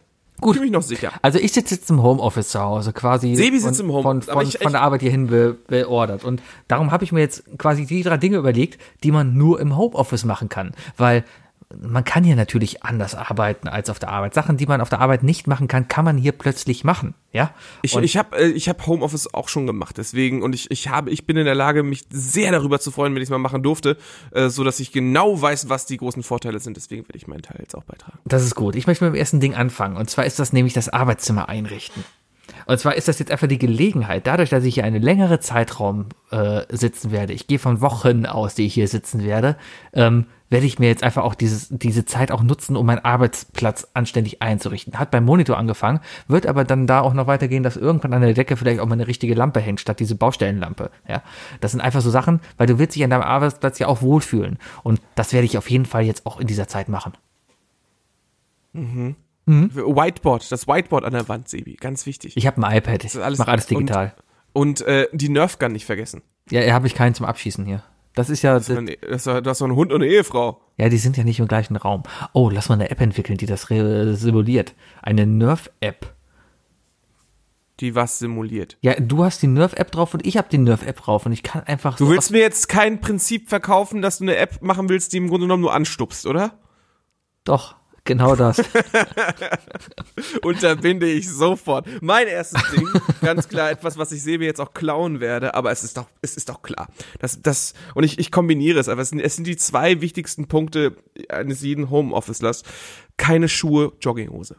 Gut. Fühle mich noch sicher. Also ich sitze jetzt im Homeoffice zu Hause, quasi Sebi sitzt im Homeoffice, von, von, von, von der Arbeit hierhin be, beordert. Und darum habe ich mir jetzt quasi die drei Dinge überlegt, die man nur im Homeoffice machen kann. Weil man kann hier natürlich anders arbeiten als auf der Arbeit. Sachen, die man auf der Arbeit nicht machen kann, kann man hier plötzlich machen. Ja. Ich, ich habe äh, ich hab Homeoffice auch schon gemacht, deswegen und ich ich habe ich bin in der Lage, mich sehr darüber zu freuen, wenn ich es mal machen durfte, äh, so dass ich genau weiß, was die großen Vorteile sind. Deswegen werde ich meinen Teil jetzt auch beitragen. Das ist gut. Ich möchte mit dem ersten Ding anfangen und zwar ist das nämlich das Arbeitszimmer einrichten. Und zwar ist das jetzt einfach die Gelegenheit, dadurch, dass ich hier einen längeren Zeitraum äh, sitzen werde, ich gehe von Wochen aus, die ich hier sitzen werde, ähm, werde ich mir jetzt einfach auch dieses, diese Zeit auch nutzen, um meinen Arbeitsplatz anständig einzurichten. Hat beim Monitor angefangen, wird aber dann da auch noch weitergehen, dass irgendwann an der Decke vielleicht auch mal eine richtige Lampe hängt, statt diese Baustellenlampe. Ja, das sind einfach so Sachen, weil du willst dich an deinem Arbeitsplatz ja auch wohlfühlen. Und das werde ich auf jeden Fall jetzt auch in dieser Zeit machen. Mhm. Mhm. Whiteboard, das Whiteboard an der Wand, Sebi, ganz wichtig. Ich habe ein iPad, ich mache alles digital. Und, und äh, die Nerfgun nicht vergessen. Ja, habe ich keinen zum Abschießen hier. Das ist ja. Das ist eine, das, du hast so einen Hund und eine Ehefrau. Ja, die sind ja nicht im gleichen Raum. Oh, lass mal eine App entwickeln, die das simuliert. Eine Nerf-App. Die was simuliert. Ja, du hast die Nerf-App drauf und ich habe die Nerf-App drauf und ich kann einfach so. Du willst mir jetzt kein Prinzip verkaufen, dass du eine App machen willst, die im Grunde genommen nur anstupst, oder? Doch. Genau das. Unterbinde ich sofort. Mein erstes Ding, ganz klar etwas, was ich sehe, jetzt auch klauen werde, aber es ist doch, es ist doch klar. Das, das, und ich, ich kombiniere es, aber es sind, es sind die zwei wichtigsten Punkte eines jeden Homeofficelers. Keine Schuhe, Jogginghose.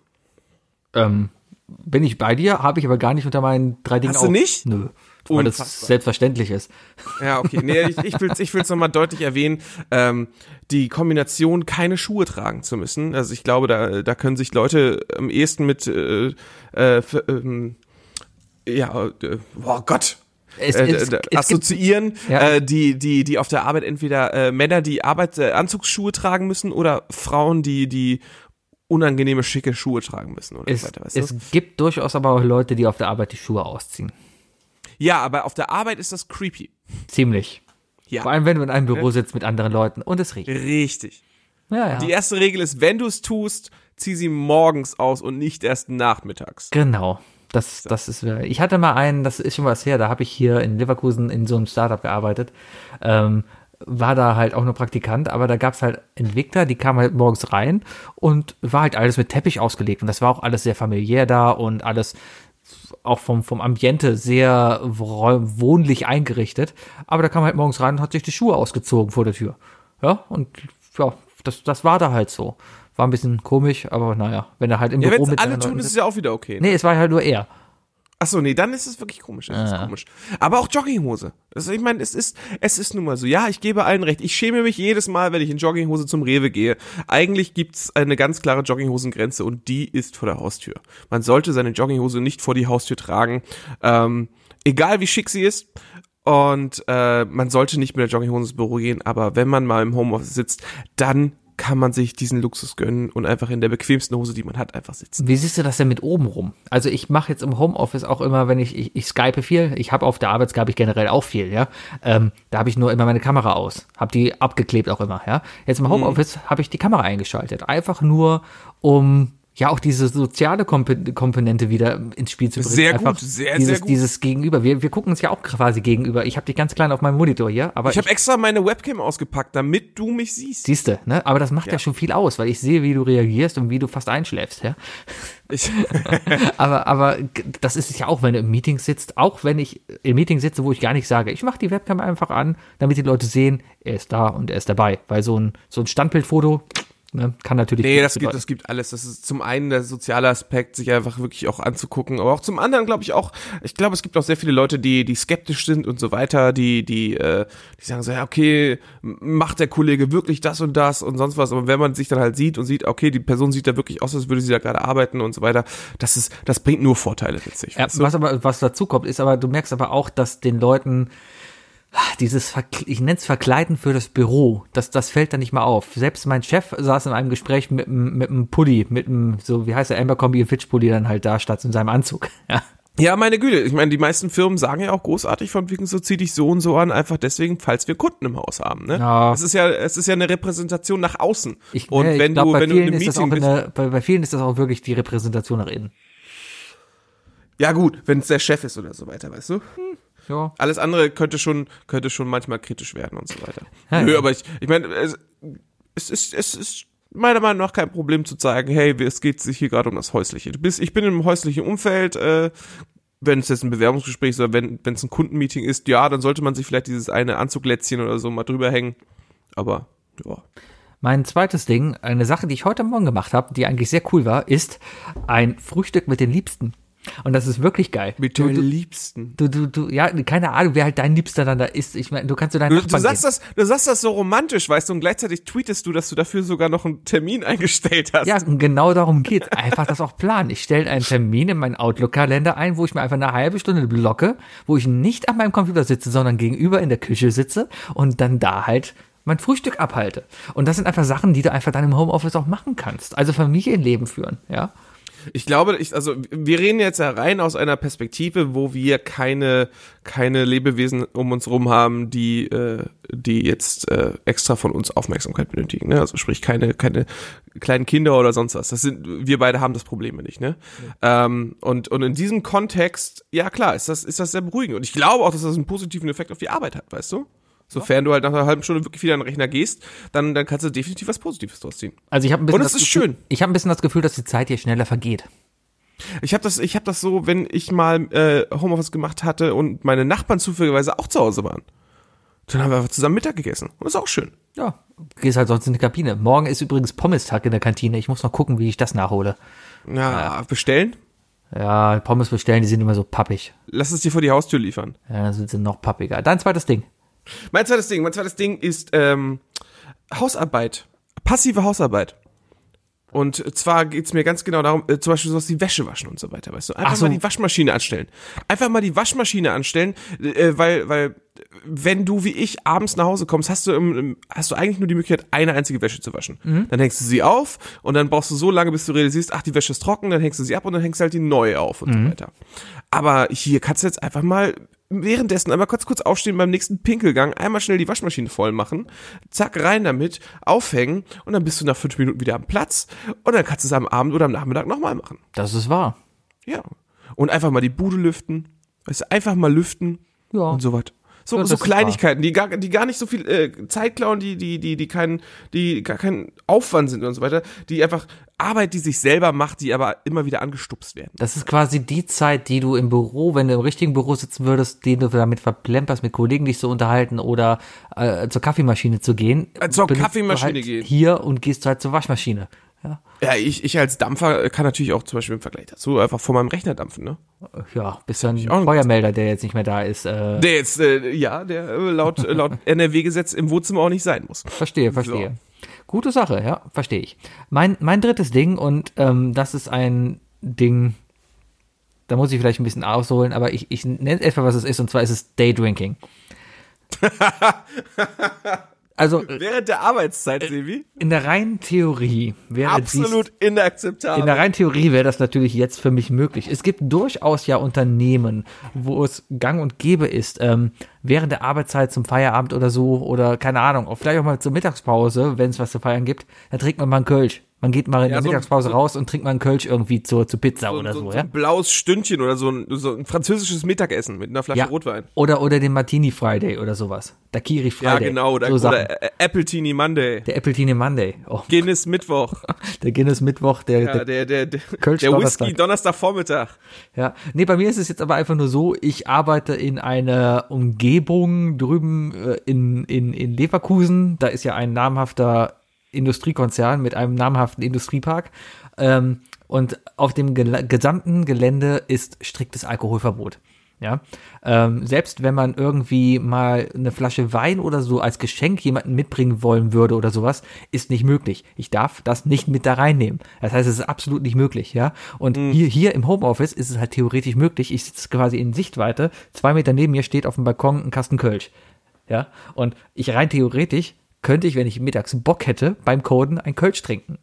Ähm, bin ich bei dir, habe ich aber gar nicht unter meinen drei Dingen Hast du nicht? Nö weil das selbstverständlich ist. Ja, okay. Nee, ich, ich will es ich will's nochmal deutlich erwähnen, ähm, die Kombination, keine Schuhe tragen zu müssen. Also ich glaube, da, da können sich Leute am ehesten mit äh, äh, ähm, ja, äh, oh Gott, es, äh, es, es assoziieren, gibt, ja. äh, die, die, die auf der Arbeit entweder äh, Männer, die Arbeit, äh, Anzugsschuhe tragen müssen oder Frauen, die, die unangenehme, schicke Schuhe tragen müssen oder es, so weiter. Weißt du? Es gibt durchaus aber auch Leute, die auf der Arbeit die Schuhe ausziehen. Ja, aber auf der Arbeit ist das creepy. Ziemlich. Ja. Vor allem, wenn du in einem Büro sitzt mit anderen Leuten und es riecht. Richtig. Ja, ja. Die erste Regel ist, wenn du es tust, zieh sie morgens aus und nicht erst nachmittags. Genau. Das, das ist, ich hatte mal einen, das ist schon was her, da habe ich hier in Leverkusen in so einem Startup gearbeitet. Ähm, war da halt auch nur Praktikant, aber da gab es halt Entwickler, die kamen halt morgens rein und war halt alles mit Teppich ausgelegt und das war auch alles sehr familiär da und alles auch vom, vom Ambiente sehr wohnlich eingerichtet. Aber da kam halt morgens rein und hat sich die Schuhe ausgezogen vor der Tür. Ja, und ja, das, das war da halt so. War ein bisschen komisch, aber naja, wenn er halt im ja, Büro mit alle tun, ist es ja auch wieder okay. Ne? Nee, es war halt nur er. Ach so, nee, dann ist es wirklich komisch. Das ja. ist komisch. Aber auch Jogginghose. Also ich meine, es ist, es ist nun mal so. Ja, ich gebe allen recht. Ich schäme mich jedes Mal, wenn ich in Jogginghose zum Rewe gehe. Eigentlich gibt's eine ganz klare Jogginghosengrenze und die ist vor der Haustür. Man sollte seine Jogginghose nicht vor die Haustür tragen. Ähm, egal wie schick sie ist. Und äh, man sollte nicht mit der Jogginghose ins Büro gehen, aber wenn man mal im Homeoffice sitzt, dann kann man sich diesen Luxus gönnen und einfach in der bequemsten Hose, die man hat, einfach sitzen. Wie siehst du das denn mit oben rum? Also ich mache jetzt im Homeoffice auch immer, wenn ich, ich, ich skype viel, ich habe auf der Arbeit skype ich generell auch viel, ja. Ähm, da habe ich nur immer meine Kamera aus, habe die abgeklebt auch immer, ja. Jetzt im mhm. Homeoffice mhm. habe ich die Kamera eingeschaltet, einfach nur um ja auch diese soziale Komponente wieder ins Spiel zu bringen. Sehr Einfach gut, sehr, dieses, sehr gut. Dieses Gegenüber. Wir, wir gucken uns ja auch quasi gegenüber. Ich habe dich ganz klein auf meinem Monitor hier, aber ich habe extra meine Webcam ausgepackt, damit du mich siehst. Siehste, ne? Aber das macht ja. ja. schon viel aus, weil ich sehe, wie du reagierst und wie du fast einschläfst, ja. Ich aber aber das ist es ja auch, wenn du im Meeting sitzt, auch wenn ich im Meeting sitze, wo ich gar nicht sage, ich mache die Webcam einfach an, damit die Leute sehen, er ist da und er ist dabei, weil so ein so ein Standbildfoto Ne? Kann natürlich. Nee, das gibt, das gibt alles. Das ist zum einen der soziale Aspekt, sich einfach wirklich auch anzugucken, aber auch zum anderen glaube ich auch, ich glaube, es gibt auch sehr viele Leute, die, die skeptisch sind und so weiter, die, die, äh, die sagen so, ja, okay, macht der Kollege wirklich das und das und sonst was. Aber wenn man sich dann halt sieht und sieht, okay, die Person sieht da wirklich aus, als würde sie da gerade arbeiten und so weiter, das ist, das bringt nur Vorteile mit sich. Ja, was aber, was dazu kommt, ist aber, du merkst aber auch, dass den Leuten, dieses, ich nenne es Verkleiden für das Büro, das, das fällt da nicht mal auf. Selbst mein Chef saß in einem Gespräch mit, mit einem Pulli, mit einem, so wie heißt der, Abercrombie Fitch Pulli dann halt da, statt in seinem Anzug. Ja. Ja, meine Güte. Ich meine, die meisten Firmen sagen ja auch großartig von wegen so zieh dich so und so an, einfach deswegen, falls wir Kunden im Haus haben. Ne? Ja. Es ist ja, es ist ja eine Repräsentation nach außen. Ich, und ich wenn glaub, du, bei wenn du in vielen einem ist das auch Meeting in bist, der, bei, bei vielen ist das auch wirklich die Repräsentation nach innen. ja gut, wenn es der Chef ist oder so weiter, weißt du? Ja. Alles andere könnte schon, könnte schon manchmal kritisch werden und so weiter. Ja, Nö, ja. aber ich, ich meine, es, es ist, es ist meiner Meinung nach kein Problem zu zeigen, hey, es geht sich hier gerade um das Häusliche. Du bist, ich bin im häuslichen Umfeld, äh, wenn es jetzt ein Bewerbungsgespräch ist oder wenn wenn es ein Kundenmeeting ist, ja, dann sollte man sich vielleicht dieses eine Anzuglätzchen oder so mal drüber hängen. Aber ja. Mein zweites Ding, eine Sache, die ich heute Morgen gemacht habe, die eigentlich sehr cool war, ist ein Frühstück mit den Liebsten. Und das ist wirklich geil. Mit du, du, Liebsten. du, du, du, ja, keine Ahnung, wer halt dein Liebster dann da ist. Ich meine, du kannst zu deinen Du, du Nachbarn sagst gehen. das, du sagst das so romantisch, weißt du, und gleichzeitig tweetest du, dass du dafür sogar noch einen Termin eingestellt hast. Ja, und genau darum geht's. Einfach das auch planen. Ich stelle einen Termin in meinen Outlook-Kalender ein, wo ich mir einfach eine halbe Stunde blocke, wo ich nicht an meinem Computer sitze, sondern gegenüber in der Küche sitze und dann da halt mein Frühstück abhalte. Und das sind einfach Sachen, die du einfach dann im Homeoffice auch machen kannst. Also Familienleben führen, ja. Ich glaube, ich, also wir reden jetzt ja rein aus einer Perspektive, wo wir keine keine Lebewesen um uns rum haben, die äh, die jetzt äh, extra von uns Aufmerksamkeit benötigen. Ne? Also sprich keine keine kleinen Kinder oder sonst was. Das sind wir beide haben das Problem nicht. Ne? Ähm, und und in diesem Kontext, ja klar, ist das ist das sehr beruhigend. Und ich glaube auch, dass das einen positiven Effekt auf die Arbeit hat, weißt du? Sofern du halt nach einer halben Stunde wirklich wieder an den Rechner gehst, dann, dann kannst du definitiv was Positives draus ziehen. Also ich habe ein bisschen Und es das ist Gefühl, schön. Ich habe ein bisschen das Gefühl, dass die Zeit hier schneller vergeht. Ich habe das, ich habe das so, wenn ich mal äh, Homeoffice gemacht hatte und meine Nachbarn zufälligerweise auch zu Hause waren, dann haben wir einfach zusammen Mittag gegessen. Und das ist auch schön. Ja, gehst halt sonst in die Kabine. Morgen ist übrigens Pommes-Tag in der Kantine. Ich muss noch gucken, wie ich das nachhole. Ja, bestellen. Ja, Pommes bestellen, die sind immer so pappig. Lass es dir vor die Haustür liefern. Ja, dann sind sie noch pappiger. Dein zweites Ding. Mein zweites Ding, mein zweites Ding ist ähm, Hausarbeit, passive Hausarbeit. Und zwar geht's mir ganz genau darum, äh, zum Beispiel sowas wie Wäsche waschen und so weiter, weißt du? Einfach Ach so. mal die Waschmaschine anstellen. Einfach mal die Waschmaschine anstellen, äh, weil, weil wenn du wie ich abends nach Hause kommst, hast du im, hast du eigentlich nur die Möglichkeit, eine einzige Wäsche zu waschen. Dann hängst du sie auf und dann brauchst du so lange, bis du realisierst, ach, die Wäsche ist trocken, dann hängst du sie ab und dann hängst du halt die neue auf und so weiter. Aber hier kannst du jetzt einfach mal währenddessen einmal kurz kurz aufstehen beim nächsten Pinkelgang, einmal schnell die Waschmaschine voll machen, zack, rein damit, aufhängen und dann bist du nach fünf Minuten wieder am Platz und dann kannst du es am Abend oder am Nachmittag nochmal machen. Das ist wahr. Ja. Und einfach mal die Bude lüften, weißt du, einfach mal lüften Ja. und so was. So, so Kleinigkeiten, die gar, die gar nicht so viel äh, Zeit klauen, die, die, die, die keinen, die gar kein Aufwand sind und so weiter, die einfach Arbeit, die sich selber macht, die aber immer wieder angestupst werden. Das ist quasi die Zeit, die du im Büro, wenn du im richtigen Büro sitzen würdest, den du damit verplemperst, mit Kollegen dich zu unterhalten oder äh, zur Kaffeemaschine zu gehen. Äh, zur du Kaffeemaschine halt gehen. Hier und gehst halt zur Waschmaschine. Ja, ich, ich als Dampfer kann natürlich auch zum Beispiel im Vergleich dazu einfach vor meinem Rechner dampfen, ne? ja bist du ein Feuermelder, der jetzt nicht mehr da ist. Äh, Der jetzt, äh, ja, der äh, laut, äh, laut NRW-Gesetz im Wohnzimmer auch nicht sein muss. Verstehe, verstehe. Gute Sache, ja, verstehe ich. Mein, mein drittes Ding, und ähm, das ist ein Ding, da muss ich vielleicht ein bisschen ausholen, aber ich, ich nenne etwa, was es ist, und zwar ist es Daydrinking. also Während der Arbeitszeit, Sevi? in der reinen Theorie wäre Absolut inakzeptabel. in der reinen Theorie wäre das natürlich jetzt für mich möglich. Es gibt durchaus ja Unternehmen, wo es gang und gäbe ist, ähm, während der Arbeitszeit zum Feierabend oder so, oder keine Ahnung, auch vielleicht auch mal zur Mittagspause, wenn es was zu feiern gibt, dann trinkt man mal einen Kölsch. Man geht mal in Ja, der so- Mittagspause so- raus und trinkt mal einen Kölsch irgendwie zur, zur Pizza so, oder so, ja? ein blaues Stündchen oder so ein, so ein französisches Mittagessen mit einer Flasche ja. Rotwein. Oder, oder den Martini Friday oder sowas. Daiquiri Friday. Ja, genau. Oder, so oder äh, Apple Teeny Monday. der Apple Tini Monday. Oh, Guinness Mittwoch. der Guinness Mittwoch, der, Ja, der der, der, der, Kölsch der Donnerstag. Whisky Donnerstagvormittag. Ja, nee, bei mir ist es jetzt aber einfach nur so, ich arbeite in einer Umgebung drüben äh, in, in, in Leverkusen. Da ist ja ein namhafter Industriekonzern mit einem namhaften Industriepark. Ähm, und auf dem gel gesamten Gelände ist striktes Alkoholverbot. Ja, ähm, selbst wenn man irgendwie mal eine Flasche Wein oder so als Geschenk jemanden mitbringen wollen würde oder sowas, ist nicht möglich. Ich darf das nicht mit da reinnehmen. Das heißt, es ist absolut nicht möglich, ja. Und hier, hier im Homeoffice ist es halt theoretisch möglich. Ich sitze quasi in Sichtweite. Zwei Meter neben mir steht auf dem Balkon ein Kasten Kölsch. Ja, und ich rein theoretisch könnte ich, wenn ich mittags Bock hätte, beim Coden ein Kölsch trinken.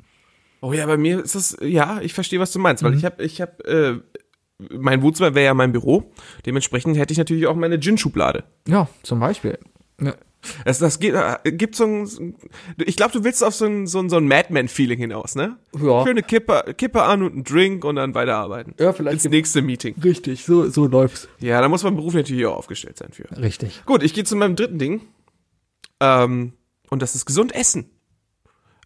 Oh ja, bei mir ist das, ja, ich verstehe, was du meinst, weil ich habe, ich habe, äh, mein Wohnzimmer wäre ja mein Büro. Dementsprechend hätte ich natürlich auch meine Gin-Schublade. Ja, zum Beispiel. Ja. Das, das geht, äh, gibt so ein, ich glaube, du willst auf so ein, so ein, so ein Madman-Feeling hinaus, ne? Ja. Schöne Kippe, Kippe an und ein Drink und dann weiterarbeiten. Ja, vielleicht Ins gibt- nächste Meeting. Richtig, so, so läuft's. Ja, da muss man beruflich natürlich auch aufgestellt sein für. Richtig. Gut, ich gehe zu meinem dritten Ding. Ähm, und das ist gesund essen.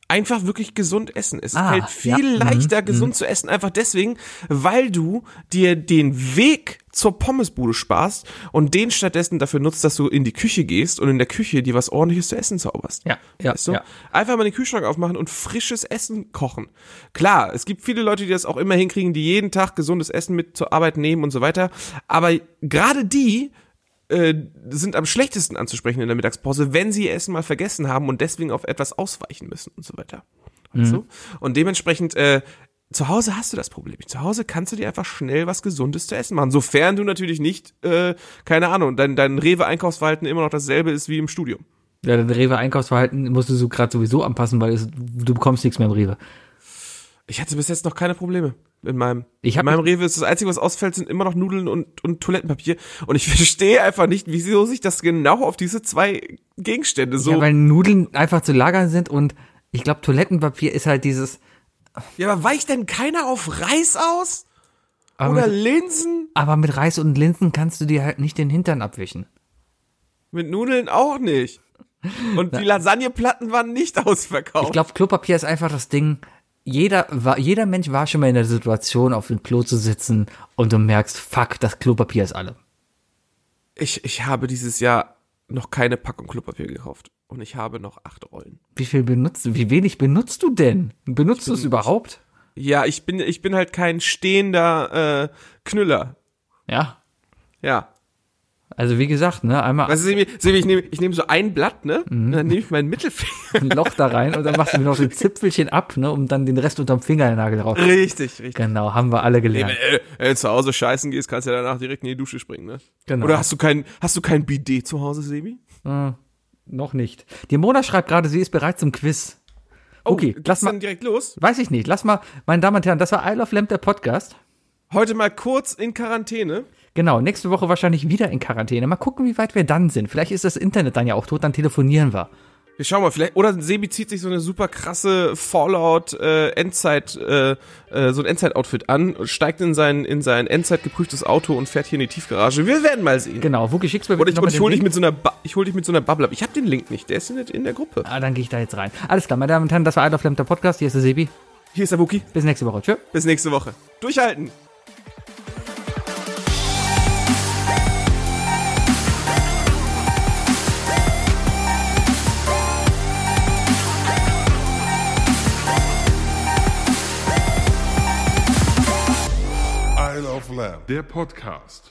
Einfach wirklich gesund essen. Es Ah, fällt viel ja. leichter, gesund zu essen, einfach deswegen, weil du dir den Weg zur Pommesbude sparst und den stattdessen dafür nutzt, dass du in die Küche gehst und in der Küche dir was ordentliches zu essen zauberst. Ja, ja, Weißt du? ja. Einfach mal den Kühlschrank aufmachen und frisches Essen kochen. Klar, es gibt viele Leute, die das auch immer hinkriegen, die jeden Tag gesundes Essen mit zur Arbeit nehmen und so weiter. Aber gerade die äh, sind am schlechtesten anzusprechen in der Mittagspause, wenn sie ihr Essen mal vergessen haben und deswegen auf etwas ausweichen müssen und so weiter. Weißt du? Und dementsprechend, äh, zu Hause hast du das Problem. nicht. Zu Hause kannst du dir einfach schnell was Gesundes zu essen machen, sofern du natürlich nicht, äh, keine Ahnung, dein, dein Rewe-Einkaufsverhalten immer noch dasselbe ist wie im Studium. Ja, dein Rewe-Einkaufsverhalten musst du so gerade sowieso anpassen, weil es, du bekommst nichts mehr im Rewe. Ich hatte bis jetzt noch keine Probleme in meinem. Ich in meinem Rewe ist das Einzige, was ausfällt, sind immer noch Nudeln und, und Toilettenpapier. Und ich verstehe einfach nicht, wieso sich das genau auf diese zwei Gegenstände so. Ja, weil Nudeln einfach zu lagern sind und ich glaube, Toilettenpapier ist halt dieses. Ja, aber weicht denn keiner auf Reis aus? Aber Oder mit, Linsen? aber mit Reis und Linsen kannst du dir halt nicht den Hintern abwischen. Mit Nudeln auch nicht. Und die Lasagneplatten waren nicht ausverkauft. Ich glaube, Klopapier ist einfach das Ding. Jeder, war, jeder Mensch war schon mal in der Situation, auf dem Klo zu sitzen und du merkst, fuck, das Klopapier ist alle. ich, ich habe dieses Jahr noch keine Packung Klopapier gekauft. Und ich habe noch acht Rollen. Wie viel benutzt du? Wie wenig benutzt du denn? Benutzt du es überhaupt? Ja, ich bin, ich bin halt kein stehender äh, Knüller. Ja. Ja. Also wie gesagt, ne, einmal du, Sebi, Sebi, ich nehme ich nehm so ein Blatt, ne? Mhm. Dann nehme ich meinen Mittelfinger. ein Loch da rein und dann machst du mir noch so ein Zipfelchen ab, ne, um dann den Rest unterm Fingernagel drauf. richtig, richtig. Genau, haben wir alle gelernt. Wenn, äh, äh, zu Hause scheißen gehst, kannst du ja danach direkt in die Dusche springen, ne? Genau. Oder hast du kein, hast du kein Bidet zu Hause, Sebi? Noch nicht. Die Mona schreibt gerade, sie ist bereit zum Quiz. Okay, lass lass mal. dann direkt los. Weiß ich nicht. Lass mal, meine Damen und Herren, das war I Love Lamp, der Podcast. Heute mal kurz in Quarantäne. Genau, nächste Woche wahrscheinlich wieder in Quarantäne. Mal gucken, wie weit wir dann sind. Vielleicht ist das Internet dann ja auch tot, dann telefonieren wir. Wir schauen mal, vielleicht, oder Sebi zieht sich so eine super krasse Fallout äh, Endzeit, äh, äh, so ein Endzeit-Outfit an, steigt in sein, in sein Endzeit geprüftes Auto und fährt hier in die Tiefgarage. Wir werden mal sehen. Genau, Wookie schickst mir Oder ich, und mal ich hole dich mit so einer, ba ich hol dich mit so einer Bubble ab. Ich habe den Link nicht, der ist in der, in der Gruppe. Ah, dann gehe ich da jetzt rein. Alles klar, meine Damen und Herren, das war I Love Lamp, der Podcast. Hier ist der Sebi. Hier ist der Wookie. Bis nächste Woche. Tschö. Bis nächste Woche. Durchhalten. Slam. Der Podcast.